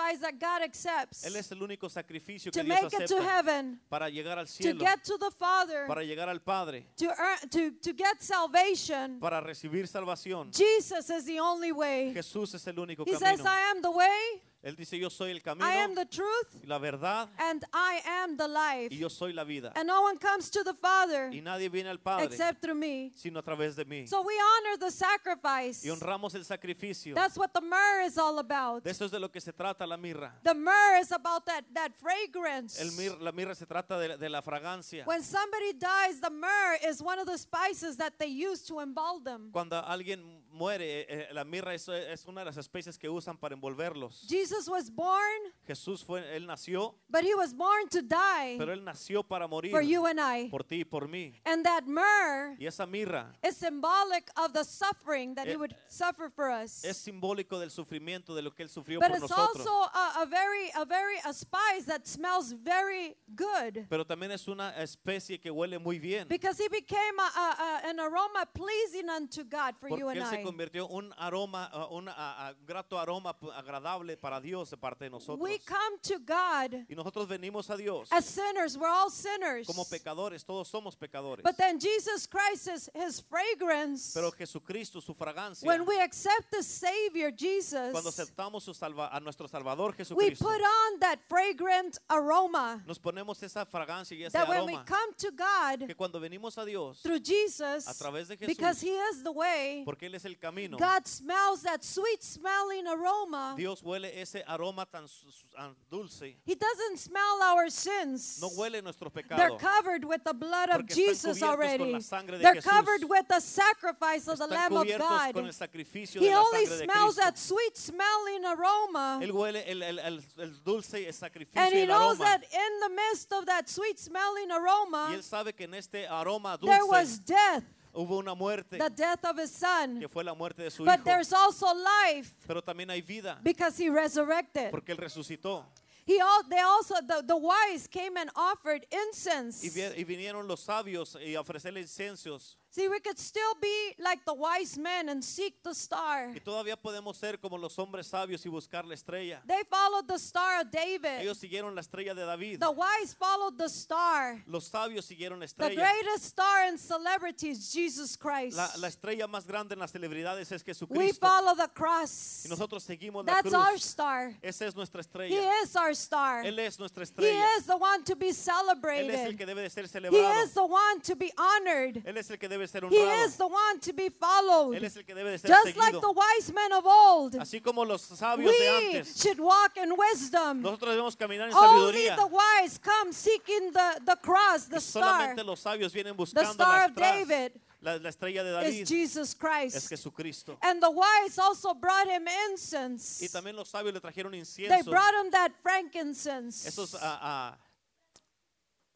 sacrifice that God accepts Él es el único sacrificio to que Dios make it to heaven, para llegar al to get to the Father, para llegar al Padre, to earn, to, to get salvation. para recibir salvación. Jesus is the only way. Jesús es el único He says. I am the way, Él dice, yo soy el camino, I am the truth, y la verdad, and I am the life. y yo soy la vida. And no one comes to the Father Y nadie viene al Padre except through me. sino a través de mí. So we honor the sacrifice. Y honramos el sacrificio. That's what the myrrh is all about. De eso es de lo que se trata la mirra. The myrrh is about that, that fragrance. El mir- la mirra se trata de, de la fragancia. When somebody dies, the myrrh is one of the spices that they use to embalm them. Cuando alguien muere, eh, eh, la mirra es, es una de las especies que usan para envolverlos. Jesus was born, Jesús fue, él nació, but he was born to die pero él nació para morir for you and I. por ti y por mí. And that myrrh Y esa mirra is symbolic of the suffering that he Eh, would suffer for us. es simbólico del sufrimiento de lo que él sufrió But por it's nosotros. also a, a very, a very, a spice that smells very good Pero también es una especie que huele muy bien. because he became a, a, a- an aroma pleasing unto God for you Porque and él se convirtió un aroma, uh, un a- a- grato aroma agradable para Dios de parte de nosotros. We come to God Y nosotros venimos a Dios as sinners. We're all sinners. como pecadores, todos somos pecadores. But then Jesus Christ is his fragrance. Pero Jesucristo, su fragancia, When we accept the Savior Jesus, cuando aceptamos su salva- a nuestro Salvador we Jesucristo, put on that fragrant aroma. nos ponemos esa fragancia y ese That when we aroma come to God que cuando venimos a Dios, through Jesus, a través de Jesús, because He is the way, porque Él es el camino, God smells that sweet smelling aroma. Dios huele ese aroma tan su- su- tan dulce. He doesn't smell our sins. No huele nuestro They're covered with the blood of Jesus already. de They're Jesús. covered with the sacrifice of the Lamb of God. con el sacrificio He de la only de smells Cristo. that sweet smelling aroma. Él huele el, el- el- el dulce sacrificio And he el knows aroma. that in the midst of that sweet smelling aroma, Y él sabe que en este aroma dulce, there was death, hubo una muerte the death of his son. que fue la muerte de su But hijo. there's also life Pero también hay vida because he resurrected. porque él resucitó. He they also the, the wise came and offered incense Y, vi- y vinieron los sabios y ofrecerle incensios See, we could still be like the wise men and seek the star. Y todavía podemos ser como los hombres sabios y buscar la estrella. They followed the star of David. Ellos siguieron la estrella de David. The wise followed the star. Los sabios siguieron la The estrella. greatest star in celebrities, Jesus Christ. La, la estrella más grande en las celebridades es We Jesucristo. follow the cross. Y nosotros seguimos la That's our cruz. star. Esa es nuestra He estrella. is our star. Él es nuestra He estrella. is the one to be Él es el celebrated. que debe de ser He celebrado. is the one to be honored. Él es el que debe de ser He is the one to be Él followed. es el que debe de ser Just like the wise men of old, Así como los sabios de we antes. should walk in wisdom. Nosotros debemos caminar en Only sabiduría. the wise come seeking the, the cross, the star. solamente los sabios vienen The buscando star la, of David la, la estrella de is David. Jesus Es Christ. Jesucristo. And the wise also brought him Y incense. también los sabios le trajeron They brought him that frankincense. Esos ah, ah,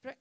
Fra-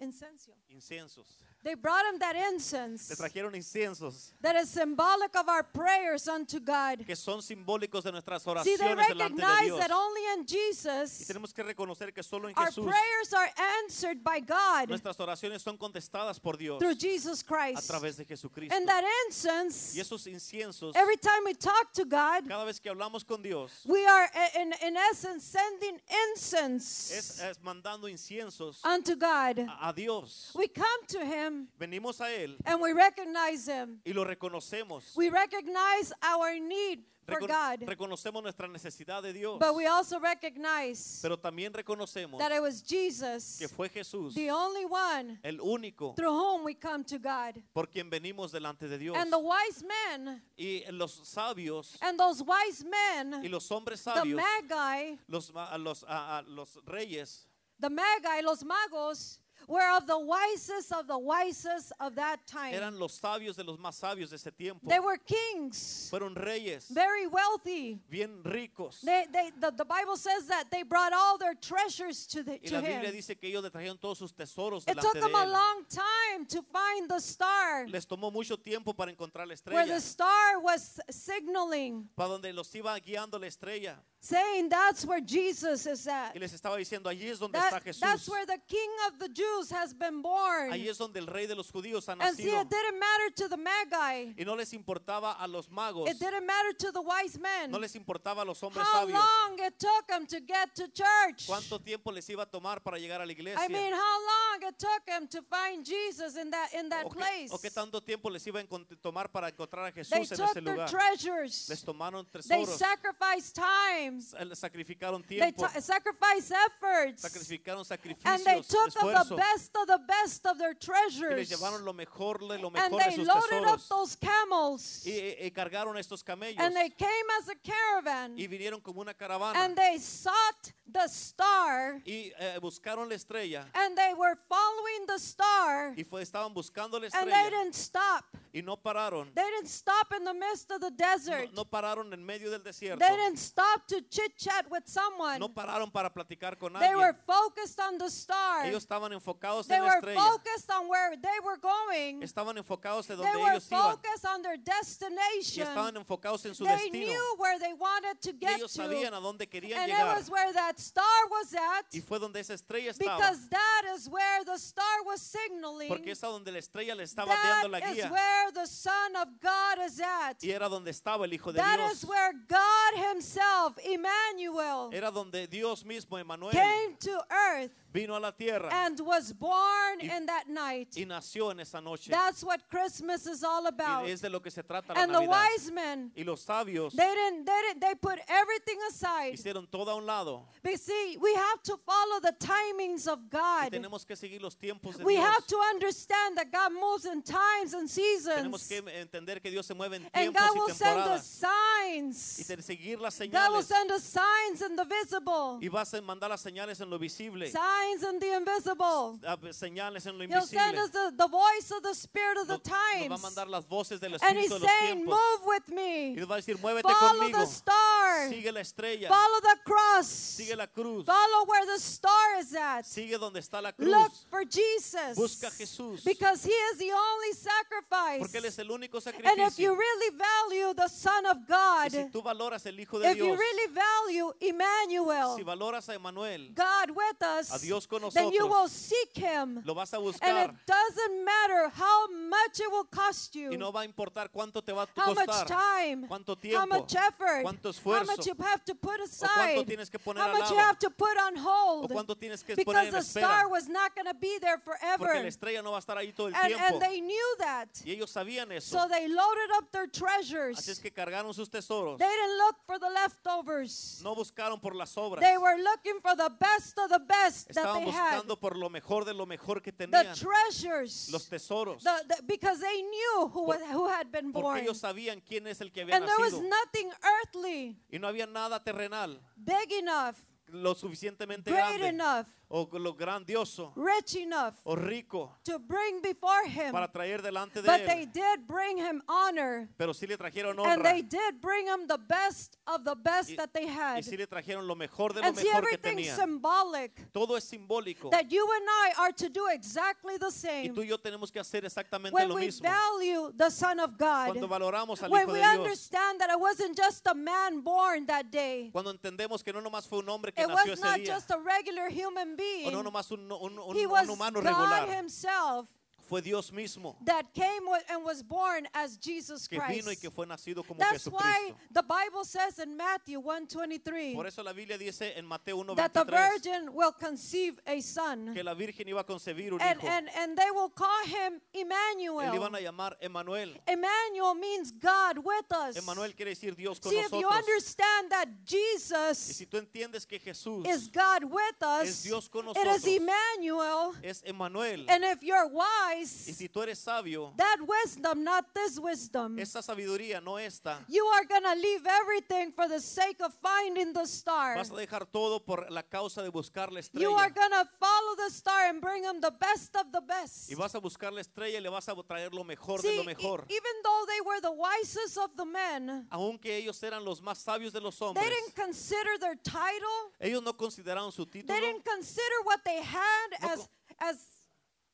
Incenso. inciensos. They brought him that Le incense trajeron inciensos that is symbolic of our prayers unto God. que son simbólicos de nuestras See, they oraciones delante de Dios. that only in Y Jesus tenemos que reconocer que solo en our Jesús prayers are answered by God nuestras oraciones son contestadas por Dios through Jesus a Christ. través de Jesucristo. And that incense, Y esos inciensos, every time we talk to God, cada vez que hablamos con Dios, we are in, in essence sending es, incense es mandando inciensos unto God. a, a Dios. We come to Him Venimos a Él and we recognize Him. y lo reconocemos. We recognize our need for Recon- God, reconocemos nuestra necesidad de Dios. but we also recognize Pero también reconocemos that it was Jesus, que fue Jesús the only one el único through whom we come to God. por quien venimos delante de Dios. And the wise men Y los sabios and those wise y men, los hombres the sabios, magi, los, los, a- los reyes, the magi, los magos, were of the wisest of the wisest of that time. eran los sabios de los más sabios de ese tiempo. They were kings, Fueron reyes, very wealthy. bien ricos. They, they, the, the Bible says that they brought all their treasures to, the, Y to la Biblia him. dice que ellos le trajeron todos sus tesoros It delante took de them a él. long time to find the star Les tomó mucho tiempo para encontrar la where estrella, the star was signaling, para donde los iba guiando la estrella. Saying that's where Jesus is at. Y les estaba diciendo, allí es donde That- está Jesús. that's where the king of the Jews has been born. Ahí es donde el rey de los judíos ha And see, nacido. it didn't matter to the magi. Y no les importaba a los magos, It didn't matter to the wise men. no les importaba a los hombres How sabios. long it took them to get to church. ¿Cuánto tiempo les iba a tomar para llegar a la iglesia? I mean, how long it took them to find Jesus in that in that ¿O qué, place. o qué tanto tiempo les iba a encont- tomar para encontrar a They Jesús en took ese their lugar? treasures. Les tomaron They tesoros, sacrificed time. Sa- sacrificaron They tiempo, t- sacrificed efforts. sacrificaron And they sacrificios, took the best of the best of their y les treasures. llevaron lo mejor de lo And mejor de they sus loaded up those camels. y, y- cargaron estos camellos And they came as a caravan. y vinieron como una caravana And they sought the star. y eh, buscaron la estrella And they were following the star. y fue, estaban buscando la And they didn't stop. y no pararon. They didn't stop in the midst of the No, desert. no pararon en medio del desierto. They didn't stop to chit chat with someone. No pararon para platicar con They were focused on the star. Ellos estaban enfocados They en la were focused on where they were going. Estaban enfocados en They donde were ellos iban. focused on their Y destination. estaban enfocados en su They destino. knew where they wanted to Y get ellos sabían to. a dónde querían And it was where that star was at. Y fue donde esa estrella estaba. Because that is where the star was signaling. Porque es a donde la estrella le estaba dando la guía. That is where the Son of God is at. Y era donde estaba el Hijo de That Dios. is where God Himself, Emmanuel, Era donde Dios mismo, Emanuel, came to earth vino a la tierra and was born Y- in that night. y nació en esa noche. That's what Christmas is all about. Y es de lo que se trata la And the wise men, Y los sabios they didn't, they didn't, they put everything aside. hicieron todo a un lado. But see, we have to follow the timings of Y God. tenemos que seguir los tiempos de We Dios. have to understand that God moves in times and Tenemos seasons. que entender que Dios se mueve en And tiempos God y will send us temporadas. Y signs. seguir las God will señales. Send us signs in the visible, Y vas a mandar las señales en lo visible. signs in the invisible. Ah, Señales en lo invisible. He'll send us the, the voice of the Spirit of the Nos, nos va a mandar las voces del And Espíritu He's de los saying, tiempos. Move with Y me. nos va a decir, muévete Follow conmigo. the star. Sigue la estrella. Follow the cross. Sigue la cruz. Follow where the star is at. Sigue donde está la cruz. Look for Jesus. Busca a Jesús. Because he is the only sacrifice. Porque Él es el único sacrificio. And if you really value the Son of Y God, si tú valoras el Hijo de if you Dios, really value Emmanuel, si valoras a Emanuel, God with us, A Dios con then you will seek him. lo vas a And it doesn't matter how much it will cost you, Y no va a importar cuánto te va a how much time, cuánto how much effort, cuánto how much you have to put cuánto aside, tienes que poner how much you have to put on o hold. cuánto tienes que poner Because en the espera. star was not going to be there Porque forever. la estrella no va a estar ahí todo el And, tiempo. and they knew that. Y ellos sabían eso. So they loaded up their Así treasures. es que cargaron sus tesoros. They didn't look for the leftovers. No buscaron por las obras. They were looking for the best of the best that Estaban they had. buscando por lo mejor de lo mejor que The tenían. treasures. Los tesoros. The- the- because they knew who, Por- was, who had been Porque born. ellos sabían quién es el que había And there was nacido. nothing earthly Y no había nada terrenal big enough, lo suficientemente great grande enough, o lo grandioso rich enough o rico to bring before him. para traer delante de But they did bring him honor. Pero sí le trajeron And they did bring him the best of the best Y, that they y had. sí le trajeron lo mejor de lo And see, mejor que everything's tenían. symbolic. Todo es simbólico. That you and I are to do exactly the Y same. tú y yo tenemos que hacer exactamente When lo we mismo. value the Son of God. Cuando valoramos al When Hijo we de Dios. understand that it wasn't just a man born that day. Cuando entendemos que no nomás fue un hombre que It nació was ese not día. just a regular human O being. no nomás un, un- un- He un humano God regular. himself Fue Dios mismo that came and was born as Jesus que vino y Christ. que fue nacido como That's why the Bible says in Matthew 1:23 Por eso la Biblia dice en Mateo that the virgin will conceive a son. que la Virgen iba a concebir un And, hijo. and, and they will call him Él iban Emmanuel. a llamar Emanuel. Emmanuel means God with us. Emanuel quiere decir Dios con See, if you understand that Y Jesus si tú entiendes que Jesús is God with es us, Dios con it is nosotros, Emmanuel. es Emanuel. And if you're Y wise, si tú eres sabio, that wisdom, not this wisdom, esa sabiduría, no esta, you are going to leave everything for the sake of finding the star. vas a dejar todo por la causa de buscar la You are going to follow the star and bring him the best of the best. Y vas a buscar la estrella y le vas a traer lo mejor See, de lo e- even though they were the wisest of the men, Aunque ellos eran los más sabios de los they didn't consider their title. ellos no consideraron su título, They didn't consider what they had No as, as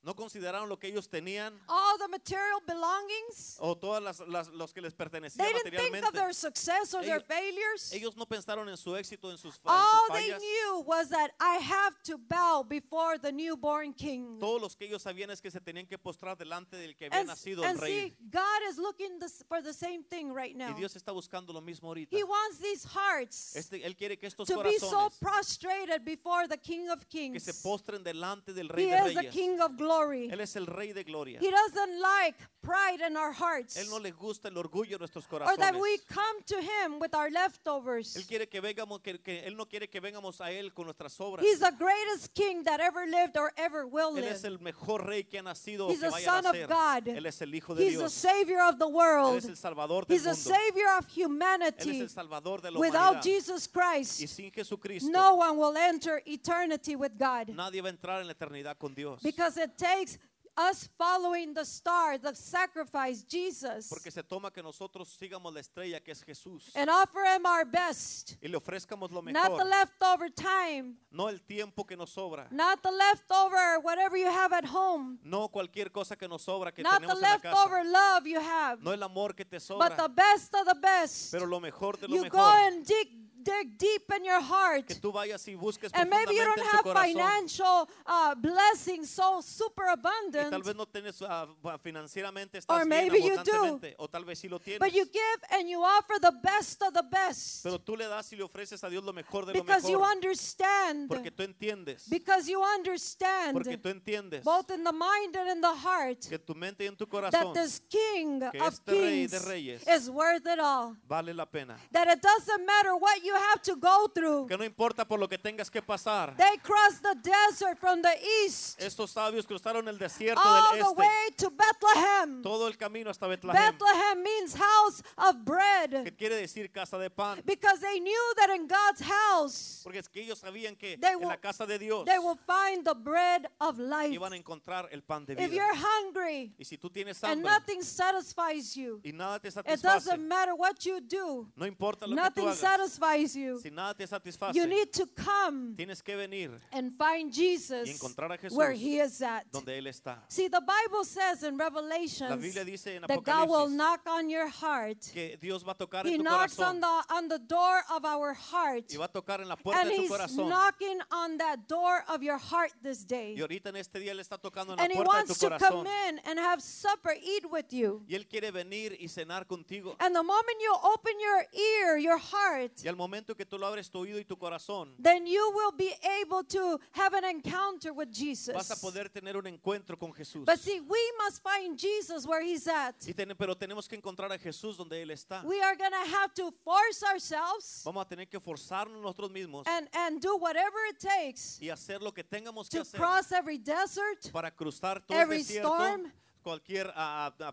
no consideraron lo que ellos tenían all the material belongings. o todas las, las- los que les pertenecían They didn't think of their success or their failures. Ellos no pensaron en su éxito, en sus, fa- en sus All they knew was that I have to bow before the newborn king. Todos los que ellos sabían es que se tenían que postrar delante del que había And, nacido el rey. see, God is looking this, for the same thing right Y now. Dios está buscando lo mismo ahorita. He wants these hearts Este, él quiere que estos to be so corazones prostrated before the King of que se Kings. postren delante del rey He de is the. King of glory. Él es el rey de gloria. He doesn't like pride in our hearts Él no le gusta el orgullo de nuestros or that we come to Him with our leftovers. Él quiere que vengamos, que, que él no quiere que vengamos a él con nuestras obras. He's the greatest king that ever lived or ever will Él es el mejor rey que ha nacido o He's que the vaya Son a of nacer. God. Él es el hijo de He's the Savior of the Él world. es el salvador del He's the. Savior of Él es humanity. el salvador de la Without humanidad. Jesus Y Christ, sin Jesucristo, no one will enter eternity with God. nadie va a entrar en la eternidad con Dios. Because it takes us following the star, the sacrifice, Jesus, Porque se toma que nosotros sigamos la estrella que es Jesús. And offer Him our best. y le ofrezcamos lo Not the leftover time, no el tiempo que nos sobra, not the leftover whatever you have at home, no cualquier cosa que nos sobra que not the tenemos en la leftover love you have, no el amor que te but the best of the best. pero lo mejor de lo You go and dig, dig deep in your heart. que tú vayas y busques And maybe you don't have corazón. financial uh, blessings so super Y tal abundant, vez no tienes ah, financieramente Or estás bien maybe you do. o tal vez sí lo tienes. but you give and you offer the best of the best Pero tú le das y le ofreces a Dios lo mejor de lo because you understand, porque tú entiendes, because you understand, porque tú entiendes both in the mind and in the heart, que tu mente y en tu that this King que of este Rey Kings de Reyes is worth it all. vale la pena. That it doesn't matter what you you have to go through. que no importa por lo que tengas que pasar. They crossed the desert from the east Estos sabios cruzaron el desierto all del the way to Bethlehem. todo el camino hasta Betlehem, Bethlehem means house of bread que quiere decir casa de pan, because they knew that in God's house porque es que ellos sabían que They en will- la casa de Dios they will find the bread of life. iban a encontrar el pan de vida. If you're hungry Y si tú tienes and nothing satisfies you, y nada te it doesn't matter what you do, no importa lo que tú nothing hagas, satisfies you. si nada te satisface, You need to come tienes que venir and find Jesus encontrar a Jesús where he is at. donde Él está. See, the Bible says in La Revelations Biblia dice en that God will knock on your heart. que Dios va a tocar He en tu knocks on the on the door of our heart. y va a tocar en la puerta And de tu he's corazón. knocking on that door of your heart this day. Y ahorita en este día Él está tocando en la And he puerta de tu wants to come in and have supper, eat with you. Y Él quiere venir y cenar contigo. And the moment you open your ear, your heart, Y al momento que tú lo abres tu oído y tu corazón, then you will be able to have an encounter with vas a Jesus. poder tener un encuentro con Jesús. But see, we must find Jesus where he's at. Y ten- pero tenemos que encontrar a Jesús donde Él está. We are going to have to force ourselves Vamos a tener que forzarnos nosotros mismos and, and do whatever it takes y hacer lo que tengamos que to hacer cross every desert, para cruzar todo el every desierto, storm, cualquier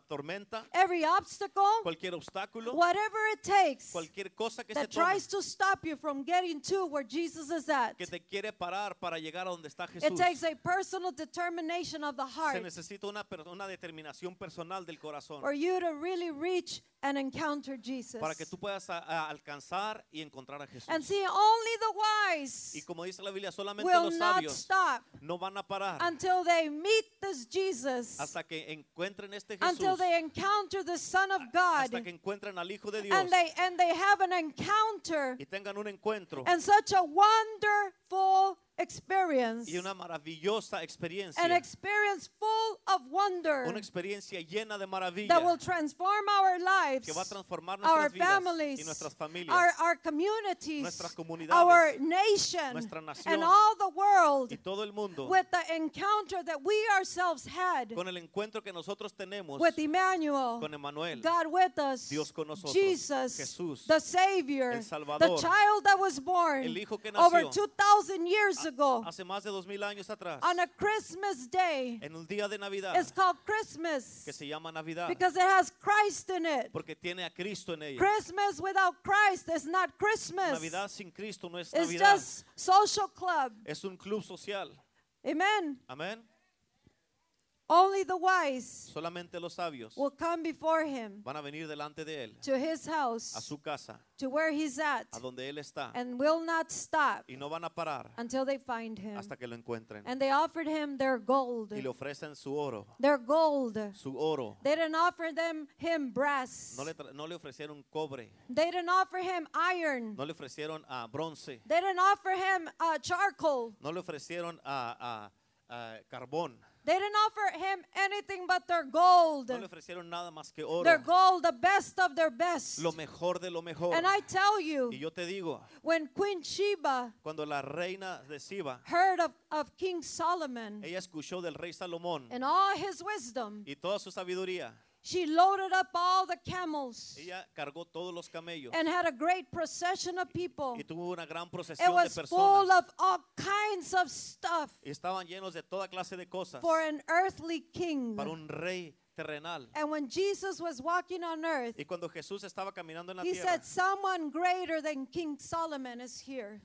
tormenta, every obstacle, cualquier obstáculo, whatever it takes cualquier cosa que se that tries to stop you from getting to where Jesus is at. que te quiere parar para llegar a donde está It Jesús. takes a personal determination of the Se heart necesita una, una determinación personal del corazón for you to really reach and encounter Jesus. para que tú puedas a- a alcanzar y encontrar a Jesús. And see, only the wise Y como dice la Biblia, solamente will los not sabios stop no van a parar until they meet this Jesus, hasta que encuentren este until Jesús, they encounter the Son of God, hasta que encuentren al Hijo de Dios and they and they have an encounter y tengan un encuentro and such a wonderful experience, y una maravillosa experiencia, an experience full of wonder una experiencia llena de maravilla that will transform our lives, que va a transformar our vidas families, y nuestras familias, our, our communities, nuestras our comunidades, nation, nuestra nación, and all the world y todo el mundo with the encounter that we ourselves had con el encuentro que nosotros tenemos with Emmanuel, con Emmanuel, God with us, Dios con nosotros, Jesus, Jesús, the Savior, el the child that was born el hijo que over 2,000 years ago hace más de dos mil años atrás, on a Christmas day. en un día de Navidad It's called Christmas que se llama Navidad, because it has Christ in it. porque tiene a Cristo en ella. Christmas without Christ is not Christmas. Navidad sin Cristo no es It's Navidad, just social club. es un club social. Amen. Amén. Only the wise Solamente los sabios will come before him van a venir delante de él, to his house, a su casa, to where he's at, a donde él está, and will not stop y no van a parar until they find him. hasta que lo encuentren. And they offered him their gold. Y le ofrecen su oro, Their gold. su oro. They didn't offer them him brass. No le, no le ofrecieron cobre, They didn't offer him iron. no le ofrecieron a bronce, They didn't offer him uh, charcoal. no le ofrecieron a carbón, They didn't offer him anything but their gold. no le ofrecieron nada más que oro, Their gold, the best of their best. lo mejor de lo mejor. And I tell you, Y yo te digo, when Queen Sheba cuando la reina de Siba, heard of, of King Solomon ella escuchó del rey Salomón and all his wisdom, y toda su sabiduría, she loaded up all the camels ella cargó todos los camellos and had a great procession of people. y tuvo una gran It procesión de was full of all kinds of stuff y estaban llenos de toda clase de cosas for an earthly king. para un rey terrenal. And when Jesus was walking on earth, Y cuando Jesús estaba caminando en la he tierra, said, Someone greater than King Solomon is here.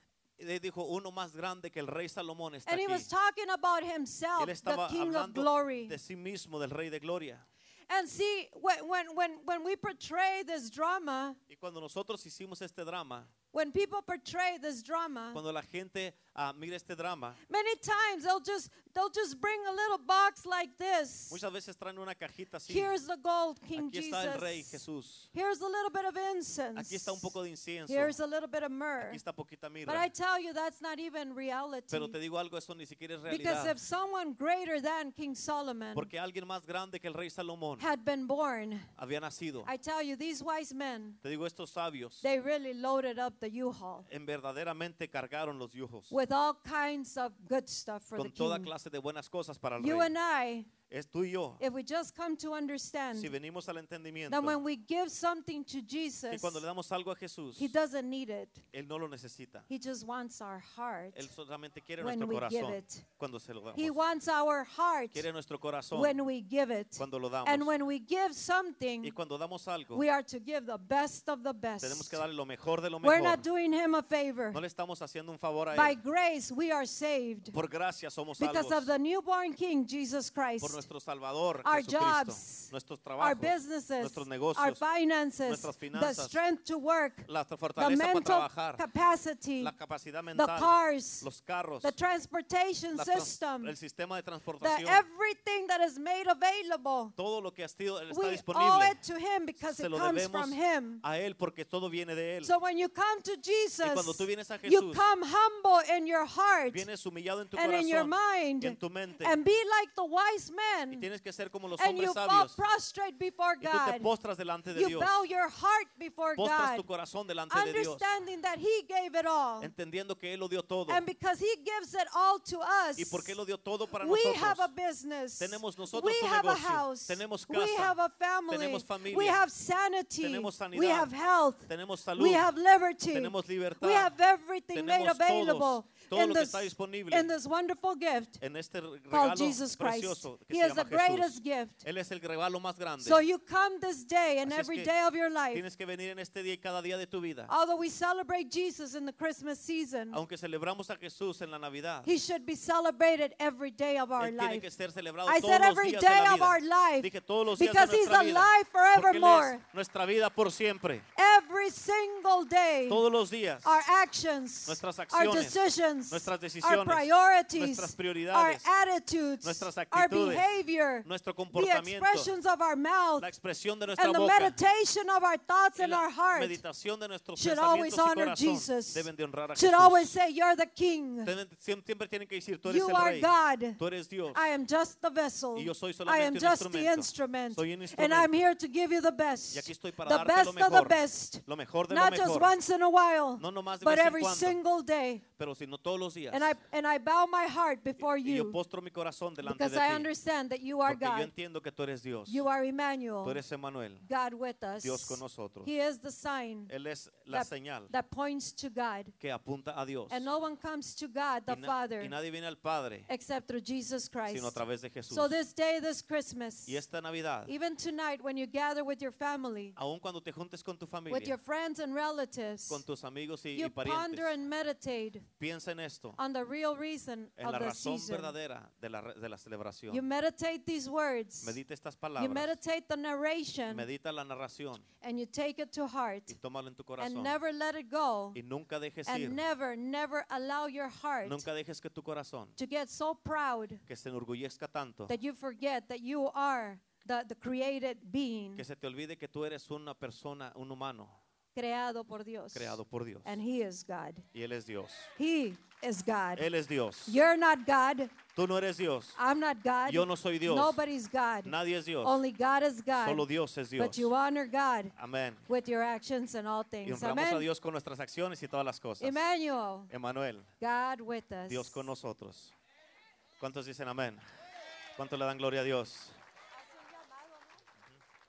dijo, uno más grande que el rey Salomón está And he was talking about himself, Él the estaba King of glory. de sí mismo, del rey de gloria. And see, when, when, when, we portray this drama, Y cuando nosotros hicimos este drama, when people portray this drama, cuando la gente ah, mira este drama, many times they'll just they'll just bring a little box like this. muchas veces traen una cajita así. Here's the gold, King Aquí está el rey Jesus. Here's a little bit of incense. Aquí está un poco de incienso. Here's a little bit of myrrh. Aquí está poquita But I tell you, that's not even reality. Pero te digo algo, eso ni siquiera es Because if someone greater than King Solomon Porque alguien más grande que el rey Salomón had been born, había nacido. I tell you, these wise men, Te digo, estos sabios they really loaded up the U-Haul en verdaderamente cargaron los yujos with all kinds of good stuff for the con toda king. clase de buenas cosas para el You rey. and I, es tú y yo. if we just come to understand Si venimos al entendimiento that when we give something to que Jesus, cuando le damos algo a Jesús, He doesn't need it. Él no lo necesita. He just wants our heart Él solamente quiere when nuestro we give corazón it. cuando se lo damos. He wants our heart Quiere nuestro corazón when we give it. cuando lo damos. And when we give Y something, cuando damos algo, we are to give the best of the tenemos best. que darle lo mejor de lo We're mejor. not doing Him a favor. No le estamos haciendo un favor a By Él. grace, we are saved Por gracia somos because of salvos. the newborn King, Jesus Christ. Por nuestro Salvador, Our Jesucristo. jobs, Nuestros Our trabajos, businesses, nuestros our negocios, finances, nuestras the finanzas, strength to work, la the fortaleza para mental trabajar, capacity, la capacidad the mental, cars, los carros, the transportation la trans- system, el sistema de the transportación, everything that is made available. todo lo que ha sido, está We owe disponible. it to Him because Se it lo comes debemos from Him. a Él porque todo viene de Él. So when you come to Jesus, tú vienes a you Jesús, come humble in your heart Vienes humillado en tu and in your corazón mind y en tu mente. and be like the wise Y tienes que ser como los and you hombres fall sabios. prostrate before Y tú te God. postras delante de You Dios. bow your heart before Postras tu God, corazón delante de Dios. understanding that He gave it all. Entendiendo que Él lo dio todo. And because He gives it all to us, Y lo dio todo para we have a nosotros. business. Tenemos nosotros we un have a negocio. house. Tenemos we casa. have a family. Tenemos familia. We have sanity. Tenemos sanidad. We have health. Tenemos salud. We have liberty. Tenemos libertad. We have everything made Tenemos available todos, todo in, lo que this, está disponible. in this wonderful gift En este called regalo Jesus Christ. precioso que He se is llama the greatest Jesús. gift. Él es el regalo más grande. So you come this day and Así es que day of your life. Tienes que venir en este día y cada día de tu vida. Although we celebrate Jesus in the Christmas season, Aunque celebramos a Jesús en la Navidad, he should be celebrated every day of our Él tiene life. que ser celebrado I todos said los días day de la of our life Dije todos los días because de he's vida. alive forevermore. es nuestra vida por siempre. Every single day, Todos los días. our actions, Nuestras our acciones, decisions, nuestras our decisiones, priorities, nuestras our attitudes, nuestras our behavior, nuestro the comportamiento, expressions of our mouth, la expresión de nuestra and the boca, meditation of our thoughts and our heart meditación de nuestros should pensamientos always y honor Jesus. deben de honrar a should Jesús. always say, You're the King. Siempre tienen que decir, tú eres You el are rey, God. tú eres Dios. I am just the vessel. Y yo soy I am un just the instrument. Soy un And I'm here to give you the best. Y aquí estoy para The darte best lo of the best. lo mejor de Not lo just once in a while, No nomás de but vez every single day. Pero sino todos los días. And I and I bow my heart before y yo you postro mi corazón delante because de I ti. understand that you are Porque yo God. entiendo que tú eres Dios. You are Emmanuel, Tú eres Emmanuel. God with us. Dios con nosotros. He is the sign Él es la that, señal that points to God. que apunta a Dios. And no one comes to God, the y, na- Father, y nadie viene al Padre except through Jesus Christ. sino a través de Jesús. So this day, this Christmas, y esta Navidad, even tonight when you gather with your family, aun cuando te juntes con tu familia, with your friends and relatives, con tus amigos y, you y ponder and meditate piensa en esto, on the real reason en of la the razón season. verdadera de la, de la You celebración. meditate these words. Medita estas You palabras, meditate the narration medita la narración and you take it to heart y tómalo en tu and corazón. never let it go Y nunca dejes ir, and never, never allow your heart nunca dejes que tu corazón, to get so proud que se enorgullezca tanto, that you forget that you are the, the created being que se te olvide que tú eres una persona, un humano, creado por Dios. creado por Dios. And He is God. Y Él es Dios. He is God. Él es Dios. You're not God. Tú no eres Dios. I'm not God. Yo no soy Dios. Nobody's God. Nadie es Dios. Only God is God. Solo Dios es Dios. But you honor God Amén. with your actions and all Y things. honramos a Amen. Dios con nuestras acciones y todas las cosas. Emmanuel, Emanuel, God with us. Dios con nosotros. ¿Cuántos dicen amén? ¿Cuántos le dan gloria a Dios?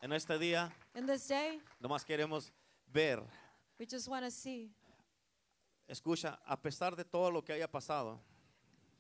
En este día, In this day, nomás queremos ver, we just want to see. escucha, a pesar de todo lo que haya pasado,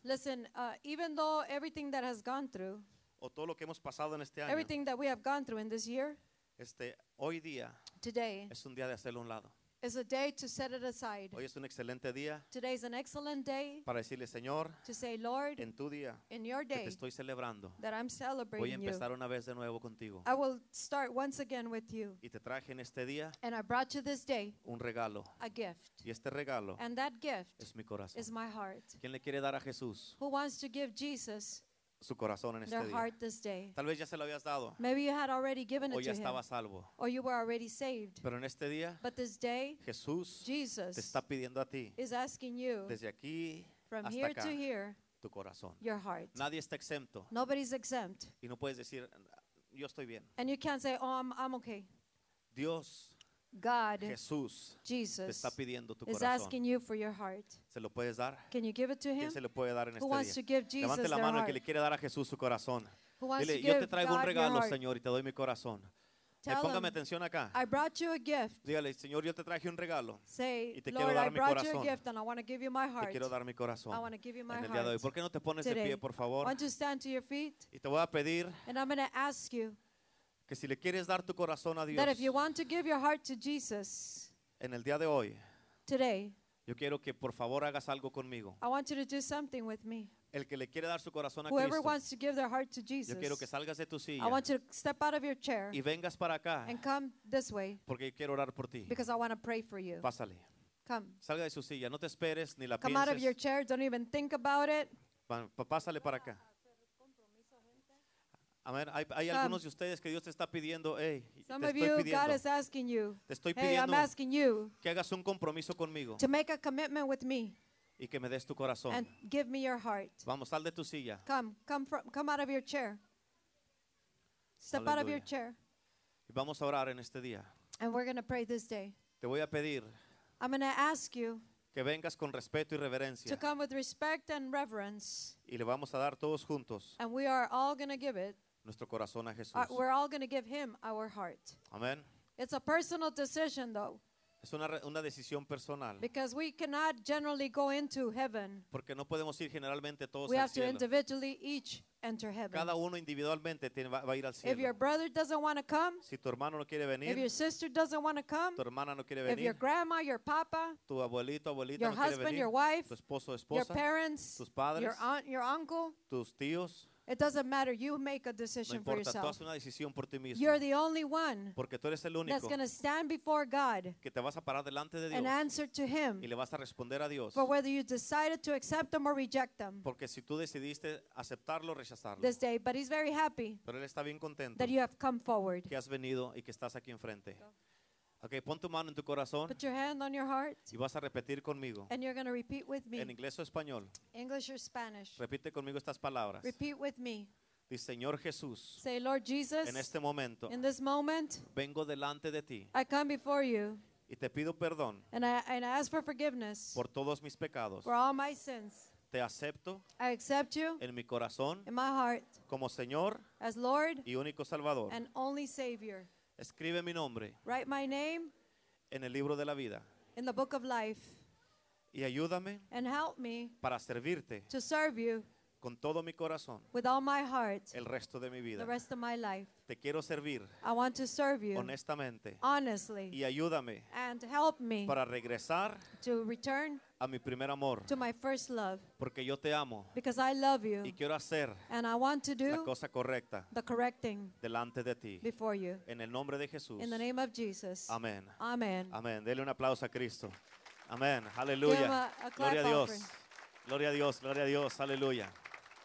Listen, uh, even though everything that has gone through, o todo lo que hemos pasado en este año, everything that we have gone through in this year, este, hoy día today es un día de hacerlo a un lado. Is a day to set it aside. Hoy es un excelente día Today is an excellent day para decirle, Señor, to say, Lord, en tu día in your que te day estoy celebrando, that I'm voy a celebrating you, empezar una vez de nuevo contigo. I will start once again with you. Y te traje en este día And I brought you this day un regalo. a gift. Y este regalo And that gift es mi corazón. is my heart. ¿Quién le quiere dar a Jesús Who wants to give Jesus su corazón en este their día? heart this day? Tal vez ya se lo habías dado Maybe you had already given o it ya to him, estaba salvo. or you were already saved. Pero en este día But this day, Jesús te Jesus está pidiendo a ti, is asking you desde aquí from hasta here acá, to here tu corazón. your heart. Nadie está exento Nobody's exempt. y no puedes decir, yo estoy bien. And you can't say, oh, I'm, I'm okay. Dios, God, Jesús, te Jesus, está pidiendo tu is corazón. asking you for your heart. ¿Se lo puedes dar? Can you give it to Him? ¿Quién se le puede dar en Who wants este to día? give Jesus Levante la their mano el que heart? le quiere dar a Jesús su corazón. Who wants Dile, to yo te give traigo un God your regalo, heart? Señor, y te doy mi corazón. Eh, Tell póngame him, atención acá. I brought you a gift. Dígale, Señor, yo te traje un regalo. Say, Y te quiero Lord, dar I mi brought you a corazón. gift and I want to give you my Te heart. quiero dar mi corazón I want to give you my en el día de hoy. heart ¿Por qué no te pones de today. pie, por favor? Why don't you stand to your feet? Y te voy a pedir And I'm going to ask you que si le quieres dar tu corazón a Dios that if you want to give your heart to Jesus en el día de hoy, today, yo quiero que por favor hagas algo conmigo. I want you to do something with me. El que le quiere dar su corazón a Whoever Cristo, wants to give their heart to yo Jesus, quiero que salgas de tu I silla want you to step out of your chair y vengas para acá and come this way porque quiero orar por ti. because I want to pray for you. Pásale. Come. Salga de su silla, no te esperes ni la Come out of your pienses. chair. Don't even think about it. Pa- pa- Pásale para acá. Hay, hay Come. algunos de ustedes que Dios te está pidiendo, hey, Some te of estoy you, God pidiendo, is asking you, te estoy hey, I'm pidiendo asking you que hagas un compromiso conmigo to make a commitment with me y que me des tu corazón. and give me your heart. Vamos, sal de tu silla. Come, come, from, come out of your chair. Step out of your chair. Y vamos a orar en este día. And we're going to pray this day. Te voy a pedir I'm going to ask you que vengas con respeto y to reverencia come with respect and reverence. y le vamos a dar todos juntos And we are all going to give it. Nuestro corazón a Jesús. uh, we're all going to give him our heart. Amén. It's a personal decision, though, Es una, re- una decisión personal because we cannot generally go into heaven. porque no podemos ir generalmente todos We al have to cielo. individually each enter heaven. Cada uno individualmente tiene- va, va a ir al cielo. If your cielo. brother doesn't want to come, Si tu hermano no quiere if venir, your sister doesn't want to come, tu hermana no quiere if your venir, grandma, your papa, tu abuelito, abuelita your no quiere husband, venir, your wife, tu esposo, your esposa, parents, tus padres, your aunt, your uncle, tus tíos, it doesn't matter. You make a no decision for importa, tú yourself. haces una decisión por ti mismo. You're the only one Porque tú eres el that's único going to stand before God que te vas a parar delante de Dios and answer to Him y le vas a responder a Dios. for whether you decided to accept Him or reject Him Porque si tú decidiste aceptarlo o rechazarlo. this day. But He's very happy Pero Él está bien contento that you have come forward. que has venido y que estás aquí enfrente. Ok, pon tu mano en tu corazón Put your hand on your heart y vas a repetir conmigo. and you're going to repeat with En me, inglés o español, English or Spanish. repite conmigo estas palabras. Repeat with me. Dice, Señor Jesús, Say, Lord Jesus, en este momento in this moment, vengo delante de ti I come before you y te pido perdón and I, and I ask for forgiveness por todos mis pecados. for all my sins. Te acepto I accept you en mi corazón in my heart como Señor as Lord y único Salvador. and only Savior. Escribe mi nombre Write my name en el libro de la vida. in the book of life. Y ayúdame and help me para servirte to serve you con todo mi corazón with all my heart el resto de mi the vida. rest of my life. Te quiero servir I want to serve you honestamente honestly y ayúdame and help me para regresar to return a mi primer amor, to my first love porque yo te amo because I love y you quiero hacer and I want to la do cosa correcta the correct thing delante de ti. before you. En el nombre de Jesús. In the name of Jesus. Amén. Amen. Amén. Dele un aplauso a Cristo. Amén. Aleluya. Gloria a Dios. Gloria a Dios. Gloria a Dios. Aleluya.